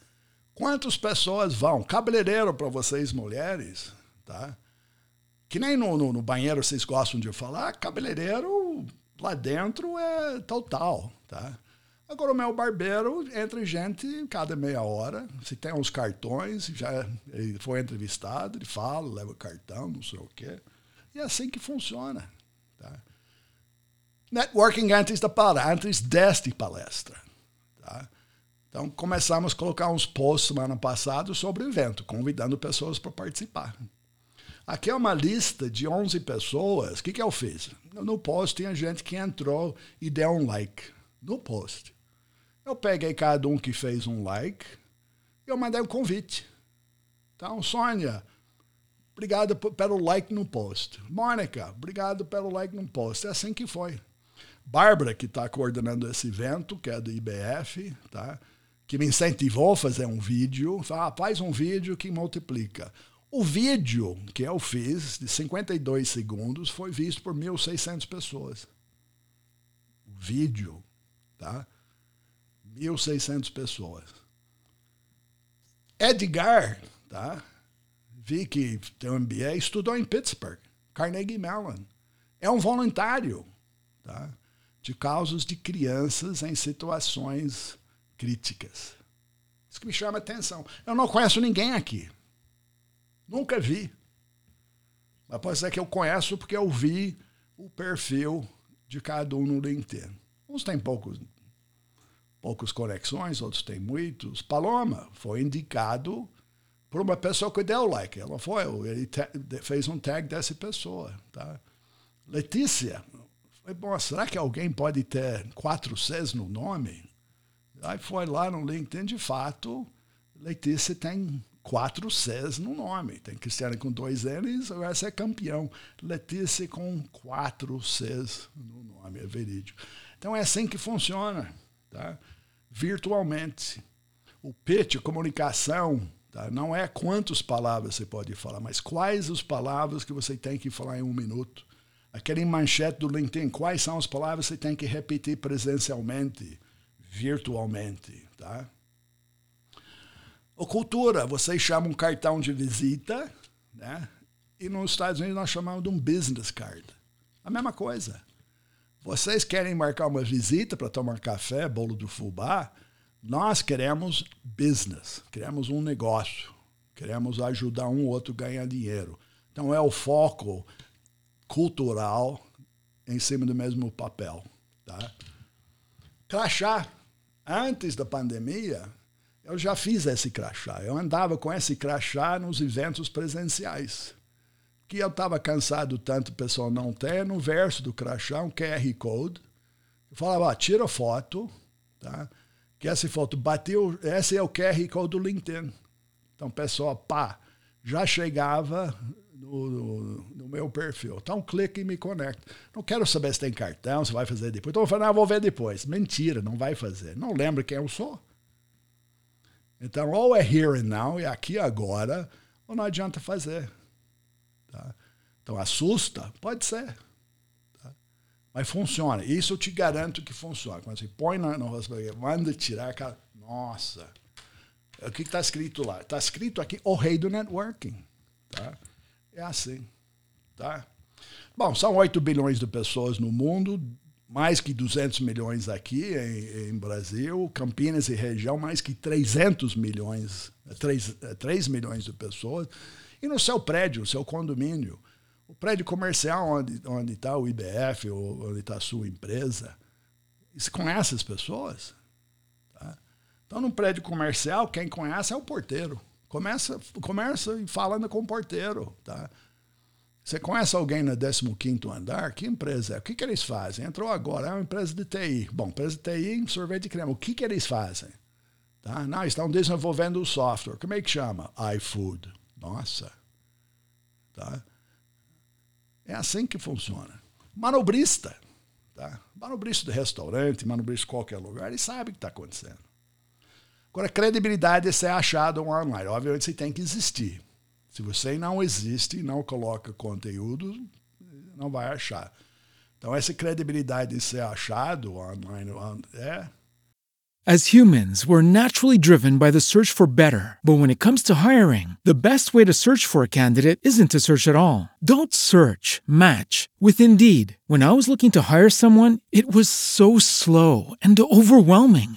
B: Quantas pessoas vão? Cabeleireiro para vocês mulheres, tá? Que nem no, no, no, banheiro vocês gostam de falar, cabeleireiro lá dentro é total, tá? Agora o meu barbeiro entra gente cada meia hora. Se tem uns cartões, já ele foi entrevistado, ele fala, leva cartão, não sei o quê. E é assim que funciona. Tá? Networking antes da palestra, antes desta palestra. Tá? Então começamos a colocar uns posts semana passada sobre o evento, convidando pessoas para participar. Aqui é uma lista de 11 pessoas. O que, que eu fiz? No post tinha gente que entrou e deu um like. No post. Eu peguei cada um que fez um like e eu mandei um convite. Então, Sônia, obrigado pelo like no post. Mônica, obrigado pelo like no post. É assim que foi. Bárbara, que está coordenando esse evento, que é do IBF, tá? que me incentivou a fazer um vídeo. Ah, faz um vídeo que multiplica. O vídeo que eu fiz, de 52 segundos, foi visto por 1.600 pessoas. O vídeo, tá? 1.600 pessoas. Edgar, tá? Vi que tem um MBA, estudou em Pittsburgh, Carnegie Mellon. É um voluntário, tá? De causas de crianças em situações críticas. Isso que me chama a atenção. Eu não conheço ninguém aqui. Nunca vi. Mas pode ser que eu conheço porque eu vi o perfil de cada um no LinkedIn. Uns têm poucos poucas conexões, outros têm muitos. Paloma foi indicado por uma pessoa que deu like. Ela foi, ele fez um tag dessa pessoa. Tá? Letícia, foi bom, será que alguém pode ter quatro Cs no nome? Aí foi lá no LinkedIn, de fato, Letícia tem quatro Cs no nome. Tem Cristiane com dois N's, vai ser campeão. Letícia com quatro Cs no nome, é verídico. Então é assim que funciona tá? virtualmente. O pitch, comunicação, tá? não é quantas palavras você pode falar, mas quais as palavras que você tem que falar em um minuto. Aquele manchete do LinkedIn, quais são as palavras que você tem que repetir presencialmente, virtualmente. Tá? O cultura, vocês chamam um cartão de visita, né? e nos Estados Unidos nós chamamos de um business card. A mesma coisa. Vocês querem marcar uma visita para tomar café, bolo do fubá? Nós queremos business, queremos um negócio, queremos ajudar um ou outro a ganhar dinheiro. Então é o foco cultural em cima do mesmo papel. Tá? Crachá. Antes da pandemia, eu já fiz esse crachá. Eu andava com esse crachá nos eventos presenciais que eu estava cansado tanto o pessoal não ter, no verso do crachá, um QR Code. Eu falava, ah, tira foto, tá? Que essa foto bateu, esse é o QR Code do LinkedIn. Então, pessoal, pá, já chegava no, no, no, meu perfil. Então, clique e me conecta. Não quero saber se tem cartão, se vai fazer depois. Então, eu falei, ah, vou ver depois. Mentira, não vai fazer. Não lembro quem eu sou. Então, ou é here and now, é aqui agora, ou não adianta fazer. Tá? Então, assusta? Pode ser. Tá? Mas funciona. Isso eu te garanto que funciona. Quando você põe no, no manda tirar aquela. Nossa! O que está escrito lá? Está escrito aqui o rei do networking. Tá? É assim. Tá? Bom, são 8 bilhões de pessoas no mundo, mais que 200 milhões aqui em, em, Brasil, Campinas e região, mais que 300 milhões, 3, 3 milhões de pessoas. E no seu prédio, seu condomínio, o prédio comercial onde está o IBF onde está a sua empresa, você conhece as pessoas? Tá? Então, no prédio comercial, quem conhece é o porteiro. Começa, começa falando com o porteiro. Tá? Você conhece alguém no 15 andar? Que empresa é? O que, que eles fazem? Entrou agora, é uma empresa de TI. Bom, empresa de TI, sorvete de creme. O que, que eles fazem? Tá? Não, estão desenvolvendo o software. Como é que chama? iFood. Nossa, Tá? É assim que funciona. Manobrista, tá? Manobrista de restaurante, manobrista de qualquer lugar, ele sabe o que está acontecendo. Agora, credibilidade é ser achado online. Obviamente, você tem que existir. Se você não existe, não coloca conteúdo, não vai achar. Então, essa credibilidade de ser achado online é
I: As humans, we're naturally driven by the search for better. But when it comes to hiring, the best way to search for a candidate isn't to search at all. Don't search, match with Indeed. When I was looking to hire someone, it was so slow and overwhelming.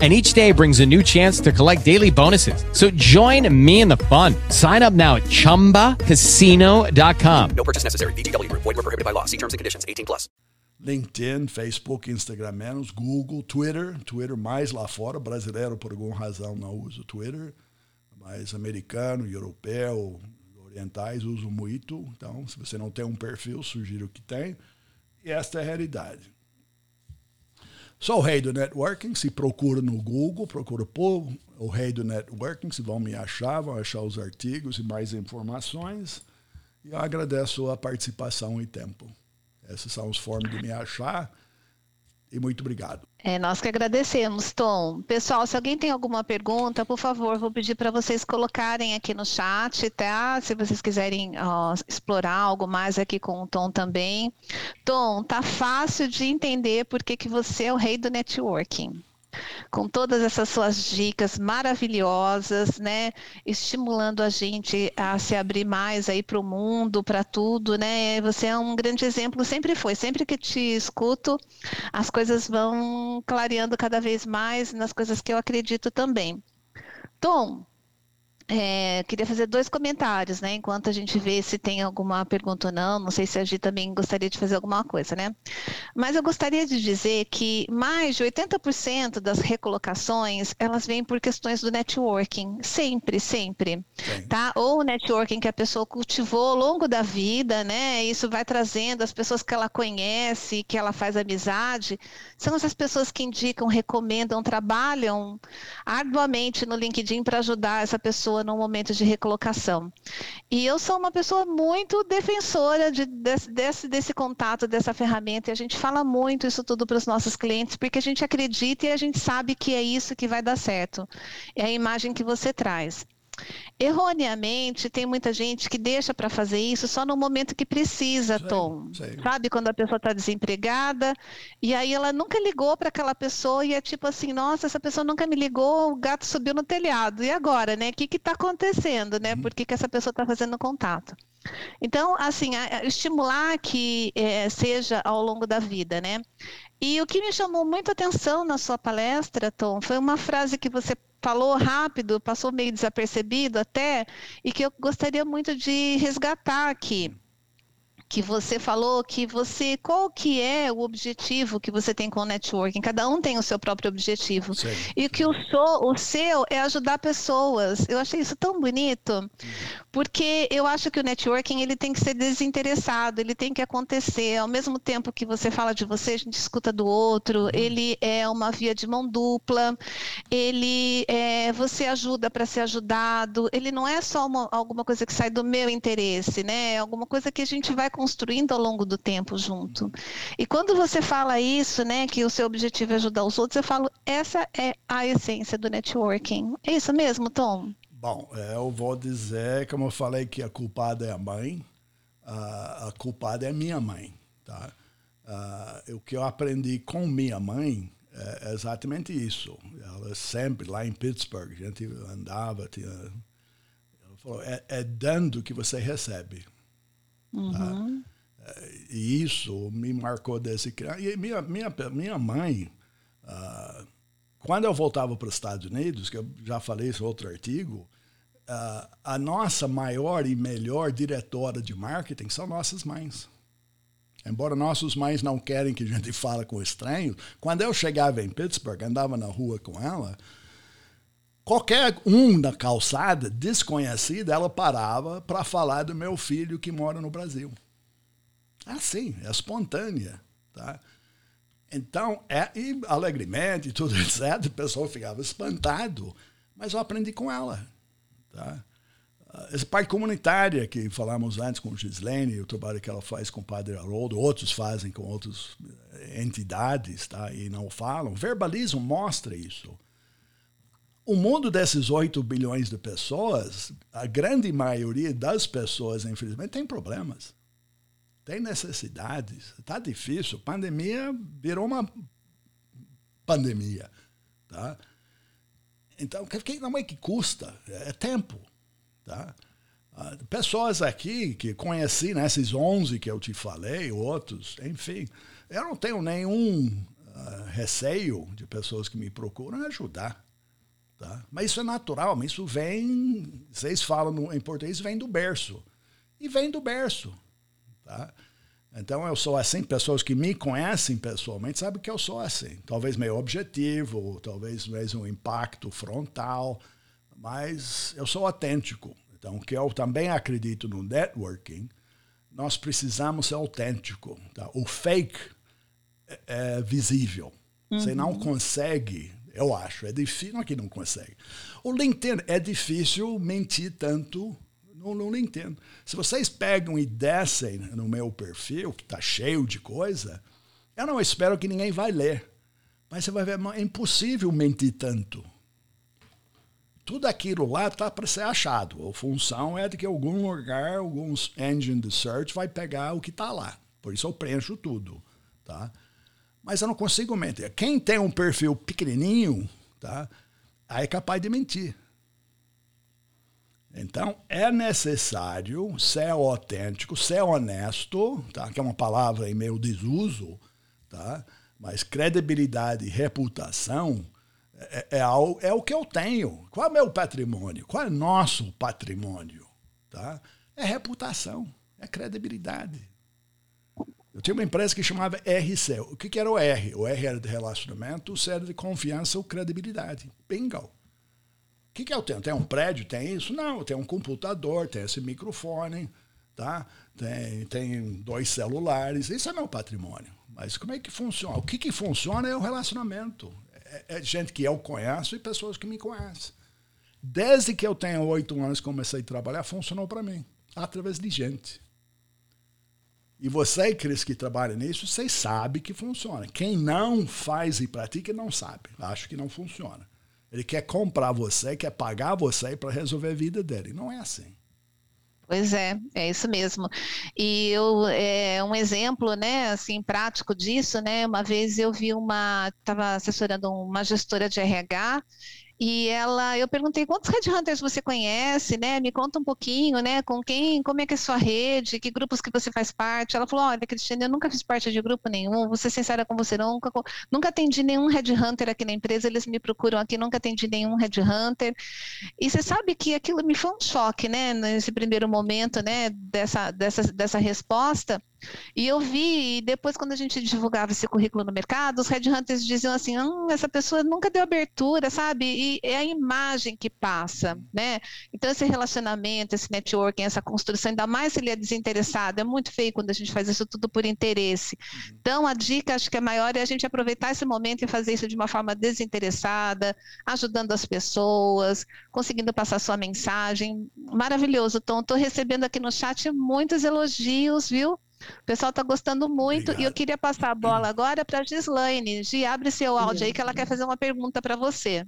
G: And each day brings a new chance to collect daily bonuses. So join me in the fun. Sign up now at chumbacasino.com.
H: No purchase necessary. VGW Group. Void were prohibited by law. See terms and conditions. 18 plus.
B: LinkedIn, Facebook, Instagram menos, Google, Twitter, Twitter mais lá fora, brasileiro por alguma razão não usa o Twitter, mas americano, europeu, orientais usam muito. Então, se você não tem um perfil, sugiro que tem. E esta é a realidade. Sou o rei do networking, se procura no Google, procura por o rei do networking, se vão me achar, vão achar os artigos e mais informações. E eu agradeço a participação e tempo. Essas são as formas de me achar. E muito obrigado.
E: É, nós que agradecemos, Tom. Pessoal, se alguém tem alguma pergunta, por favor, vou pedir para vocês colocarem aqui no chat, tá? Se vocês quiserem ó, explorar algo mais aqui com o Tom também. Tom, tá fácil de entender porque que você é o rei do networking com todas essas suas dicas maravilhosas, né? Estimulando a gente a se abrir mais aí para o mundo, para tudo, né? Você é um grande exemplo, sempre foi. Sempre que te escuto, as coisas vão clareando cada vez mais nas coisas que eu acredito também. Tom, é, queria fazer dois comentários, né? Enquanto a gente vê se tem alguma pergunta ou não. Não sei se a Gi também gostaria de fazer alguma coisa, né? Mas eu gostaria de dizer que mais de 80% das recolocações elas vêm por questões do networking, sempre, sempre, Sim. tá? Ou o networking que a pessoa cultivou ao longo da vida, né? Isso vai trazendo as pessoas que ela conhece, que ela faz amizade, são essas pessoas que indicam, recomendam, trabalham arduamente no LinkedIn para ajudar essa pessoa pessoa no momento de recolocação. E eu sou uma pessoa muito defensora de, desse, desse, desse contato, dessa ferramenta, e a gente fala muito isso tudo para os nossos clientes, porque a gente acredita e a gente sabe que é isso que vai dar certo. É a imagem que você traz. Erroneamente, tem muita gente que deixa para fazer isso só no momento que precisa, Tom. Sabe, quando a pessoa está desempregada e aí ela nunca ligou para aquela pessoa e é tipo assim, nossa, essa pessoa nunca me ligou, o gato subiu no telhado. E agora, né? O que está acontecendo, né? Uhum. Por que, que essa pessoa está fazendo contato? Então, assim, estimular que é, seja ao longo da vida, né? E o que me chamou muita atenção na sua palestra, Tom, foi uma frase que você falou rápido, passou meio desapercebido até, e que eu gostaria muito de resgatar aqui que você falou que você qual que é o objetivo que você tem com o networking? Cada um tem o seu próprio objetivo. Sim. e que o, so, o seu é ajudar pessoas. Eu achei isso tão bonito porque eu acho que o networking ele tem que ser desinteressado ele tem que acontecer. Ao mesmo tempo que você fala de você a gente escuta do outro uhum. ele é uma via de mão dupla ele é, você ajuda para ser ajudado ele não é só uma, alguma coisa que sai do meu interesse né? É alguma coisa que a gente vai construindo ao longo do tempo junto. E quando você fala isso, né, que o seu objetivo é ajudar os outros, eu falo, essa é a essência do networking. É isso mesmo, Tom?
B: Bom, eu vou dizer, como eu falei, que a culpada é a mãe, a culpada é minha mãe. Tá? O que eu aprendi com minha mãe é exatamente isso. Ela sempre, lá em Pittsburgh, a gente andava, tinha, ela falou, é, é dando que você recebe. Uhum. Tá? E isso me marcou desse criança. E minha, minha, minha mãe, uh, quando eu voltava para os Estados Unidos, que eu já falei isso em outro artigo, uh, a nossa maior e melhor diretora de marketing são nossas mães. Embora nossos mães não querem que a gente fale com estranhos, quando eu chegava em Pittsburgh, andava na rua com ela, qualquer um na calçada, desconhecida, ela parava para falar do meu filho que mora no Brasil. Assim, é espontânea. Tá? Então, é, e alegremente e tudo, etc., o pessoal ficava espantado, mas eu aprendi com ela. Tá? Ah, essa parte comunitária que falamos antes com Gislene, o trabalho que ela faz com o Padre Haroldo, outros fazem com outras eh, entidades tá? e não falam, verbalizam, mostra isso. O mundo desses 8 bilhões de pessoas, a grande maioria das pessoas, infelizmente, tem problemas tem necessidades. Está difícil. Pandemia virou uma pandemia. Tá? Então, não é que custa, é tempo. Tá? Ah, pessoas aqui que conheci, nesses né, 11 que eu te falei, outros, enfim, eu não tenho nenhum uh, receio de pessoas que me procuram ajudar. Tá? Mas isso é natural, mas isso vem, vocês falam no, em português, vem do berço. E vem do berço. Tá? Então eu sou assim, pessoas que me conhecem pessoalmente sabem que eu sou assim. Talvez meio objetivo, talvez mesmo um impacto frontal, mas eu sou autêntico. Então, o que eu também acredito no networking, nós precisamos ser autêntico. Tá? O fake é, é visível. Uhum. Você não consegue, eu acho, é difícil, não é que não consegue. O LinkedIn é difícil mentir tanto no, no LinkedIn. Se vocês pegam e descem no meu perfil, que está cheio de coisa, eu não espero que ninguém vai ler. Mas você vai ver, é impossível mentir tanto. Tudo aquilo lá está para ser achado. A função é de que algum lugar, alguns engine de search vai pegar o que está lá. Por isso eu preencho tudo. Tá? Mas eu não consigo mentir. Quem tem um perfil pequenininho, tá? aí é capaz de mentir. Então, é necessário ser autêntico, ser honesto, tá? que é uma palavra em meio desuso, tá? mas credibilidade e reputação é, é, é, é o que eu tenho. Qual é o meu patrimônio? Qual é nosso patrimônio? Tá? É reputação, é credibilidade. Eu tinha uma empresa que chamava RC. O que, que era o R? O R era de relacionamento, o C era de confiança ou credibilidade. Bingo. O que, que eu tenho? Tem um prédio? Tem isso? Não, tenho um computador, tem esse microfone, tá? tem, tem dois celulares. Isso é meu patrimônio. Mas como é que funciona? O que, que funciona é o relacionamento. É, é gente que eu conheço e pessoas que me conhecem. Desde que eu tenho oito anos comecei a trabalhar, funcionou para mim. Através de gente. E você, Cris, que trabalha nisso, você sabe que funciona. Quem não faz e pratica, não sabe. Acho que não funciona. Ele quer comprar você, quer pagar você para resolver a vida dele. Não é assim.
E: Pois é, é isso mesmo. E eu, é, um exemplo, né, assim, prático disso, né, uma vez eu vi uma, estava assessorando uma gestora de RH e ela, eu perguntei quantos headhunters você conhece, né? Me conta um pouquinho, né? Com quem, como é que é a sua rede, que grupos que você faz parte? Ela falou: olha, Cristiane, eu nunca fiz parte de grupo nenhum, vou ser sincera com você, nunca, nunca atendi nenhum headhunter aqui na empresa, eles me procuram aqui, nunca atendi nenhum headhunter. E você sabe que aquilo me foi um choque, né? Nesse primeiro momento, né? Dessa, dessa, dessa resposta. E eu vi, depois quando a gente divulgava esse currículo no mercado, os headhunters diziam assim, hum, essa pessoa nunca deu abertura, sabe? E é a imagem que passa, né? Então esse relacionamento, esse networking, essa construção, ainda mais se ele é desinteressado, é muito feio quando a gente faz isso tudo por interesse. Uhum. Então a dica, acho que é maior, é a gente aproveitar esse momento e fazer isso de uma forma desinteressada, ajudando as pessoas, conseguindo passar sua mensagem. Maravilhoso, Tom. Estou recebendo aqui no chat muitos elogios, viu? O pessoal está gostando muito Obrigado. e eu queria passar a bola agora para a Gislaine. Gi, abre seu áudio aí que ela quer fazer uma pergunta para você.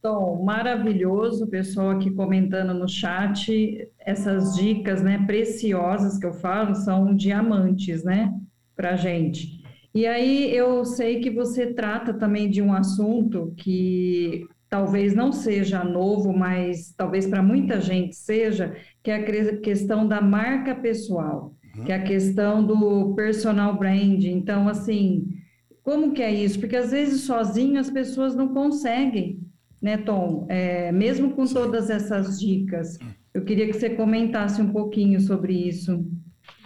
C: Tom, maravilhoso, o pessoal aqui comentando no chat, essas dicas, né, preciosas que eu falo, são diamantes, né, pra gente. E aí eu sei que você trata também de um assunto que talvez não seja novo, mas talvez para muita gente seja, que é a questão da marca pessoal. Que é a questão do personal brand. Então, assim, como que é isso? Porque às vezes sozinho as pessoas não conseguem, né, Tom? É, mesmo com todas essas dicas. Eu queria que você comentasse um pouquinho sobre isso.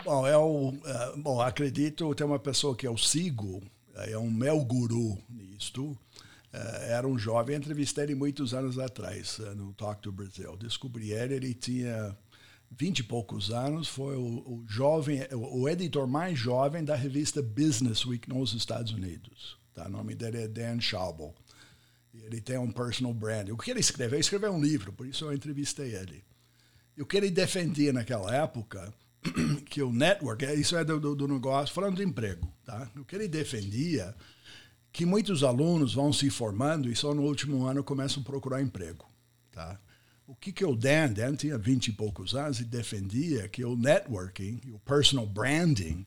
B: Bom, eu, é, bom, acredito, tem uma pessoa que eu sigo, é um meu guru nisto, é, era um jovem, entrevistei ele muitos anos atrás, é, no Talk to Brazil. Descobri ele, ele tinha vinte e poucos anos, foi o, o, jovem, o editor mais jovem da revista Business Week nos Estados Unidos. Tá? O nome dele é Dan Schaubel. Ele tem um personal brand. O que ele escreveu? Ele escreveu um livro, por isso eu entrevistei ele. E o que ele defendia naquela época que o network, é, isso é do, do, do, negócio, falando de emprego, tá? O que ele defendia que muitos alunos vão se formando e só no último ano começam a procurar emprego, tá? O que que o Dan, Dan tinha 20 e poucos anos e defendia que o networking, o personal branding,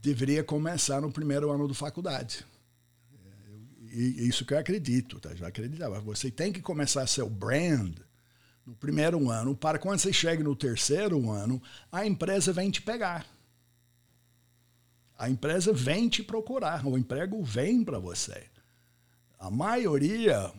B: Deveria começar no primeiro ano da faculdade. E isso que eu acredito, tá? já acreditava. Você tem que começar seu brand no primeiro ano, para quando você chega no terceiro ano, a empresa vem te pegar. A empresa vem te procurar, o emprego vem para você. A maioria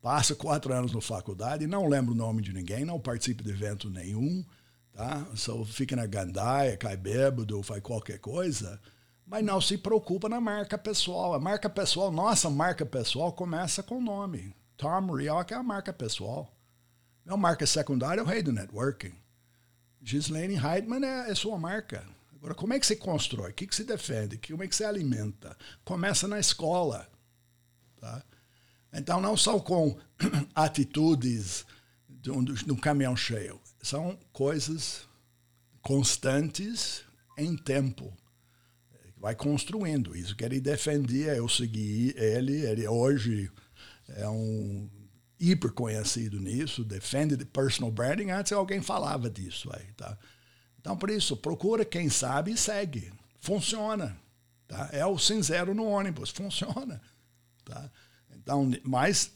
B: passa quatro anos na faculdade, não lembra o nome de ninguém, não participa de evento nenhum, tá? Só fica na gandaia, cai bêbado, faz qualquer coisa, mas não se preocupa na marca pessoal. A marca pessoal, nossa marca pessoal começa com o nome. Tom Rioch é a marca pessoal. Minha marca secundária é o rei do networking. Ghislaine Heidman é, é sua marca. Agora, como é que você constrói? O que, que você defende? Como é que você alimenta? Começa na escola. Tá? Então, não são com atitudes de um, de um caminhão cheio são coisas constantes em tempo. Vai construindo. Isso que ele defendia, eu segui ele. Ele hoje é um hiper conhecido nisso, defende de personal branding. Antes alguém falava disso aí, tá? Então, por isso, procura quem sabe e segue. Funciona. Tá? É o sincero no ônibus, funciona. Tá? Então, mas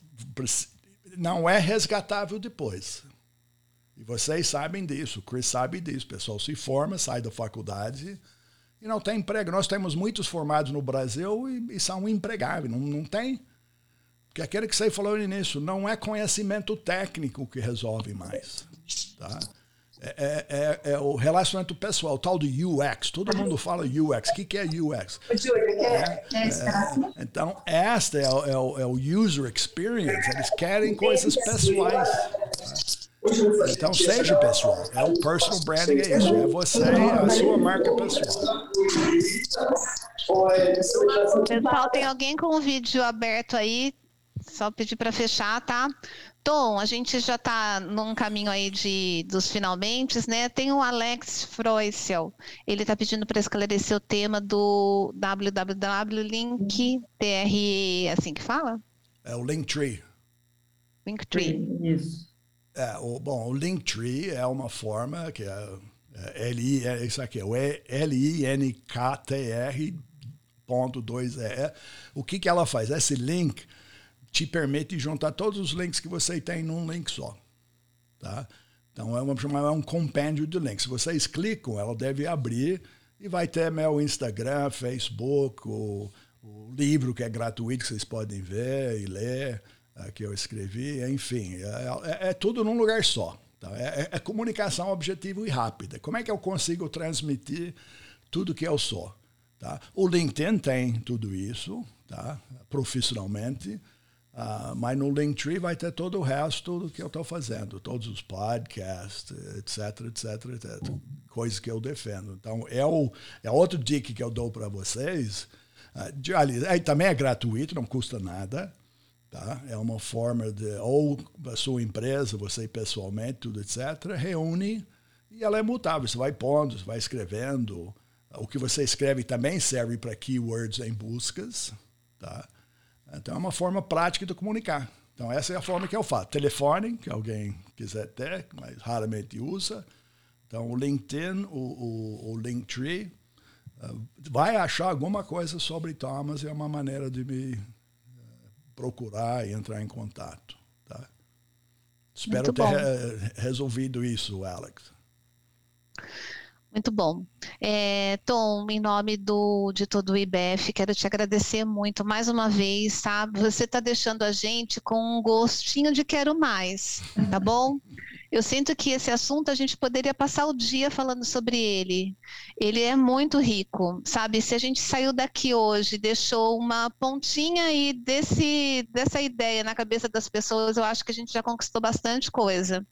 B: não é resgatável depois. E vocês sabem disso, o Chris sabe disso. O pessoal se forma, sai da faculdade e não tem emprego. Nós temos muitos formados no Brasil e, e são empregáveis, não, não tem. Porque aquele que você falou no início, não é conhecimento técnico que resolve mais. Tá? É, é, é, é, o relacionamento pessoal, o tal do UX. Todo mundo fala UX. O que, que é UX? É, é, então, esta é o, é, o, é o user experience. Eles querem coisas pessoais. Tá? Então seja pessoal. É o personal branding, é isso. É você, é a sua marca pessoal.
E: Pessoal, tem alguém com o vídeo aberto aí? Só pedir para fechar, tá? Tom, a gente já está num caminho aí de, dos finalmente, né? Tem o Alex Freusel, ele está pedindo para esclarecer o tema do www.link, TRE, assim que fala?
B: É o Linktree.
E: Linktree.
C: Isso.
B: É, o, bom, o Linktree é uma forma que é, é L-I, é isso aqui, o L-I-N-K-T-R ponto 2 E. O que, que ela faz? Esse link te permite juntar todos os links que você tem num link só. Tá? Então, é, uma, é um compêndio de links. Se vocês clicam, ela deve abrir e vai ter meu Instagram, Facebook, o, o livro que é gratuito, que vocês podem ver e ler, é, que eu escrevi. Enfim, é, é, é tudo num lugar só. Tá? É, é, comunicação objetiva e rápida. Como é que eu consigo transmitir tudo que eu sou? Tá? O LinkedIn tem tudo isso, tá? profissionalmente. Uh, mas no Linktree vai ter todo o resto do que eu estou fazendo, todos os podcasts, etc, etc, etc. Coisas que eu defendo. Então, é, o, é outro dica que eu dou para vocês. Uh, de, ali, é, também é gratuito, não custa nada. Tá? É uma forma de, ou a sua empresa, você pessoalmente, tudo, etc., reúne e ela é mutável. Você vai pondo, você vai escrevendo. O que você escreve também serve para keywords em buscas. Tá? Então é uma forma prática de comunicar. Então essa é a forma que eu faço. Telefone, que alguém quiser ter, mas raramente usa. Então o LinkedIn, o, o, o Linktree, uh, vai achar alguma coisa sobre Thomas e é uma maneira de me procurar e entrar em contato. Tá? Espero ter re resolvido isso, Alex.
E: Muito bom. É, Tom, em nome do, de todo o IBF, quero te agradecer muito mais uma vez, sabe? Você está deixando a gente com um gostinho de quero mais, tá bom? Eu sinto que esse assunto a gente poderia passar o dia falando sobre ele. Ele é muito rico, sabe? Se a gente saiu daqui hoje, deixou uma pontinha aí desse, dessa ideia na cabeça das pessoas, eu acho que a gente já conquistou bastante coisa.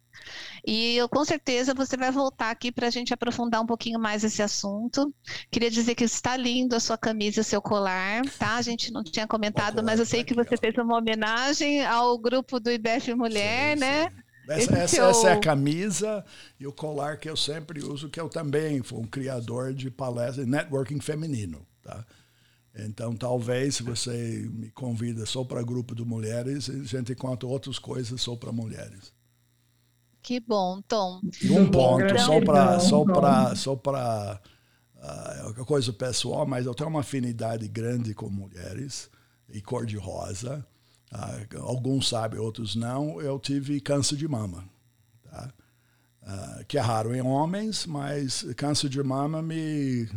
E: E eu com certeza você vai voltar aqui para a gente aprofundar um pouquinho mais esse assunto. Queria dizer que está lindo a sua camisa e o seu colar, tá? A gente não tinha comentado, mas eu sei que você fez uma homenagem ao grupo do IBF Mulher, sim, né?
B: Sim. Essa, essa, seu... essa, é a camisa e o colar que eu sempre uso, que eu também fui um criador de palestras de networking feminino, tá? Então, talvez, se você me convida só para grupo de mulheres, a gente encontra outras coisas só para mulheres.
E: Que bom, Tom.
B: E um ponto, só para só para só para uh, coisa pessoal, mas eu tenho uma afinidade grande com mulheres e cor de rosa. Uh, alguns sabem, outros não. Eu tive câncer de mama, tá? Uh, que é raro em homens, mas câncer de mama me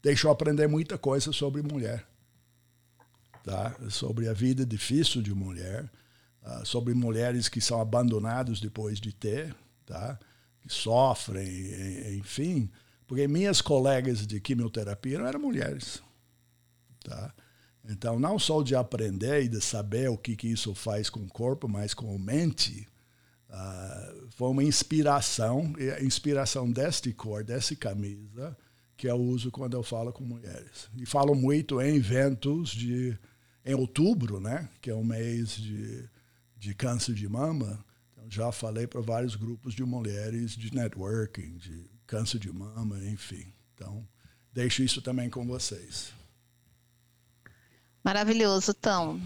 B: deixou aprender muita coisa sobre mulher, tá? Sobre a vida difícil de mulher uh, sobre mulheres que são abandonadas depois de ter, tá? que sofrem, enfim. Porque minhas colegas de quimioterapia não eram mulheres. Tá? Então, não só de aprender e de saber o que, que isso faz com o corpo, mas com a mente, uh, foi uma inspiração, e a inspiração deste cor, dessa camisa, que eu uso quando eu falo com mulheres. E falo muito em eventos de em outubro, né, que é o mês de de câncer de mama, então já falei para vários grupos de mulheres de networking, de câncer de mama, enfim. Então, deixo isso também com vocês.
E: Maravilhoso, Tom.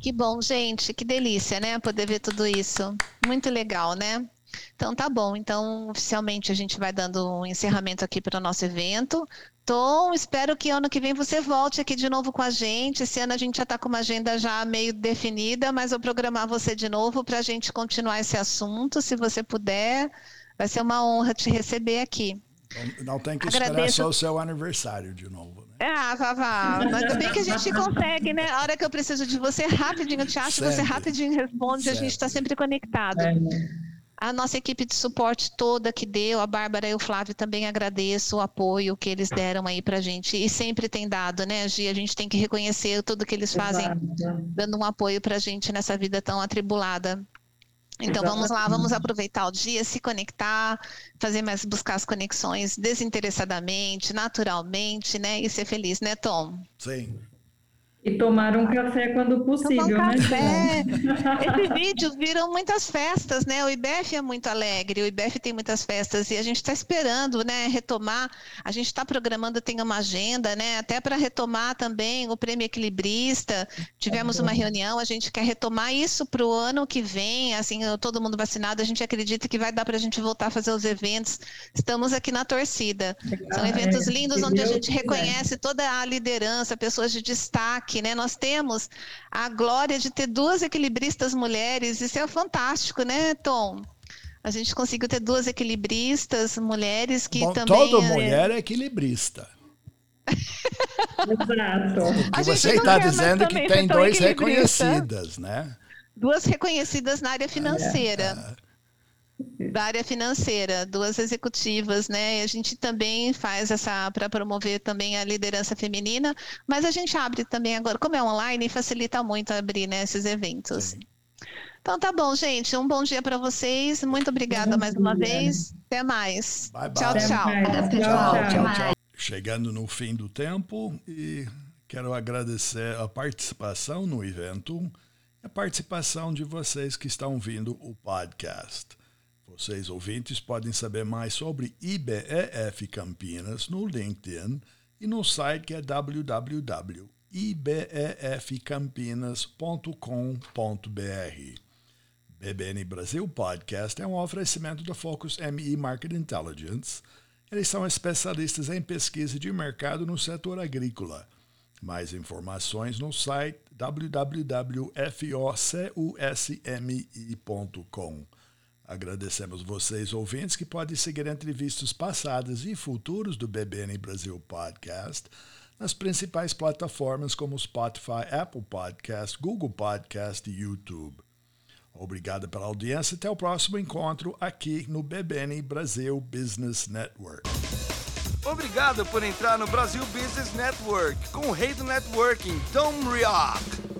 E: Que bom, gente, que delícia, né? Poder ver tudo isso. Muito legal, né? Então tá bom. Então, oficialmente a gente vai dando um encerramento aqui para o nosso evento. Tom, espero que ano que vem você volte aqui de novo com a gente. Esse ano a gente já está com uma agenda já meio definida, mas vou programar você de novo para a gente continuar esse assunto. Se você puder, vai ser uma honra te receber aqui.
B: Não tem que Agradeço. esperar só o seu aniversário de novo.
E: Ah, Vavá, ainda bem que a gente consegue, né? A hora que eu preciso de você, rapidinho eu te acho, sempre. você rapidinho responde, sempre. a gente está sempre conectado. É. A nossa equipe de suporte toda que deu, a Bárbara e o Flávio também agradeço o apoio que eles deram aí pra gente. E sempre tem dado, né, Gi? A gente tem que reconhecer tudo que eles fazem, Exato. dando um apoio pra gente nessa vida tão atribulada. Então vamos lá, vamos aproveitar o dia, se conectar, fazer mais, buscar as conexões desinteressadamente, naturalmente, né? E ser feliz, né, Tom?
B: Sim.
C: E tomar um café quando possível,
E: Tomar um
C: né?
E: café. Esse vídeo viram muitas festas, né? O IBEF é muito alegre, o IBEF tem muitas festas e a gente está esperando, né, retomar. A gente está programando, tem uma agenda, né, até para retomar também o Prêmio Equilibrista. Tivemos uma reunião, a gente quer retomar isso para o ano que vem, assim, todo mundo vacinado, a gente acredita que vai dar para a gente voltar a fazer os eventos. Estamos aqui na torcida. São eventos
C: É,
E: lindos onde a gente reconhece toda a liderança, pessoas de destaque, né? Nós temos a glória de ter duas equilibristas mulheres, isso é fantástico, né, Tom? A gente conseguiu ter duas equilibristas mulheres que
B: Bom,
E: também.
B: toda
E: é-
B: mulher é equilibrista.
C: Exato.
B: Você está dizendo que tem
E: equilibrista.
B: reconhecidas, né?
E: Duas reconhecidas na área financeira. Da área financeira, duas executivas, né? E a gente também faz essa para promover também a liderança feminina, mas a gente abre também agora, como é online, facilita muito abrir né, esses eventos.
B: Sim.
E: Então tá bom, gente. Um bom dia para vocês. Muito obrigada mais uma vez. Até mais.
B: Bye, bye.
E: Tchau, tchau.
C: tchau.
B: Tchau, tchau. Chegando no fim do tempo e quero agradecer a participação no evento e a participação de vocês que estão vindo o podcast. Vocês ouvintes podem saber mais sobre IBEF Campinas no LinkedIn e no site que é www.ibefcampinas.com.br. BBN Brasil Podcast é um oferecimento da Focus ME Market Intelligence. Eles são especialistas em pesquisa de mercado no setor agrícola. Mais informações no site www.focusmi.com. Agradecemos vocês, ouvintes, que podem seguir entrevistas passadas e futuras do BBN Brasil Podcast nas principais plataformas como Spotify, Apple Podcast, Google Podcast e YouTube. Obrigado pela audiência. Até o próximo encontro aqui no BBN Brasil Business Network.
A: Obrigado por entrar no Brasil Business Network com o rei do networking, Tom Rioch.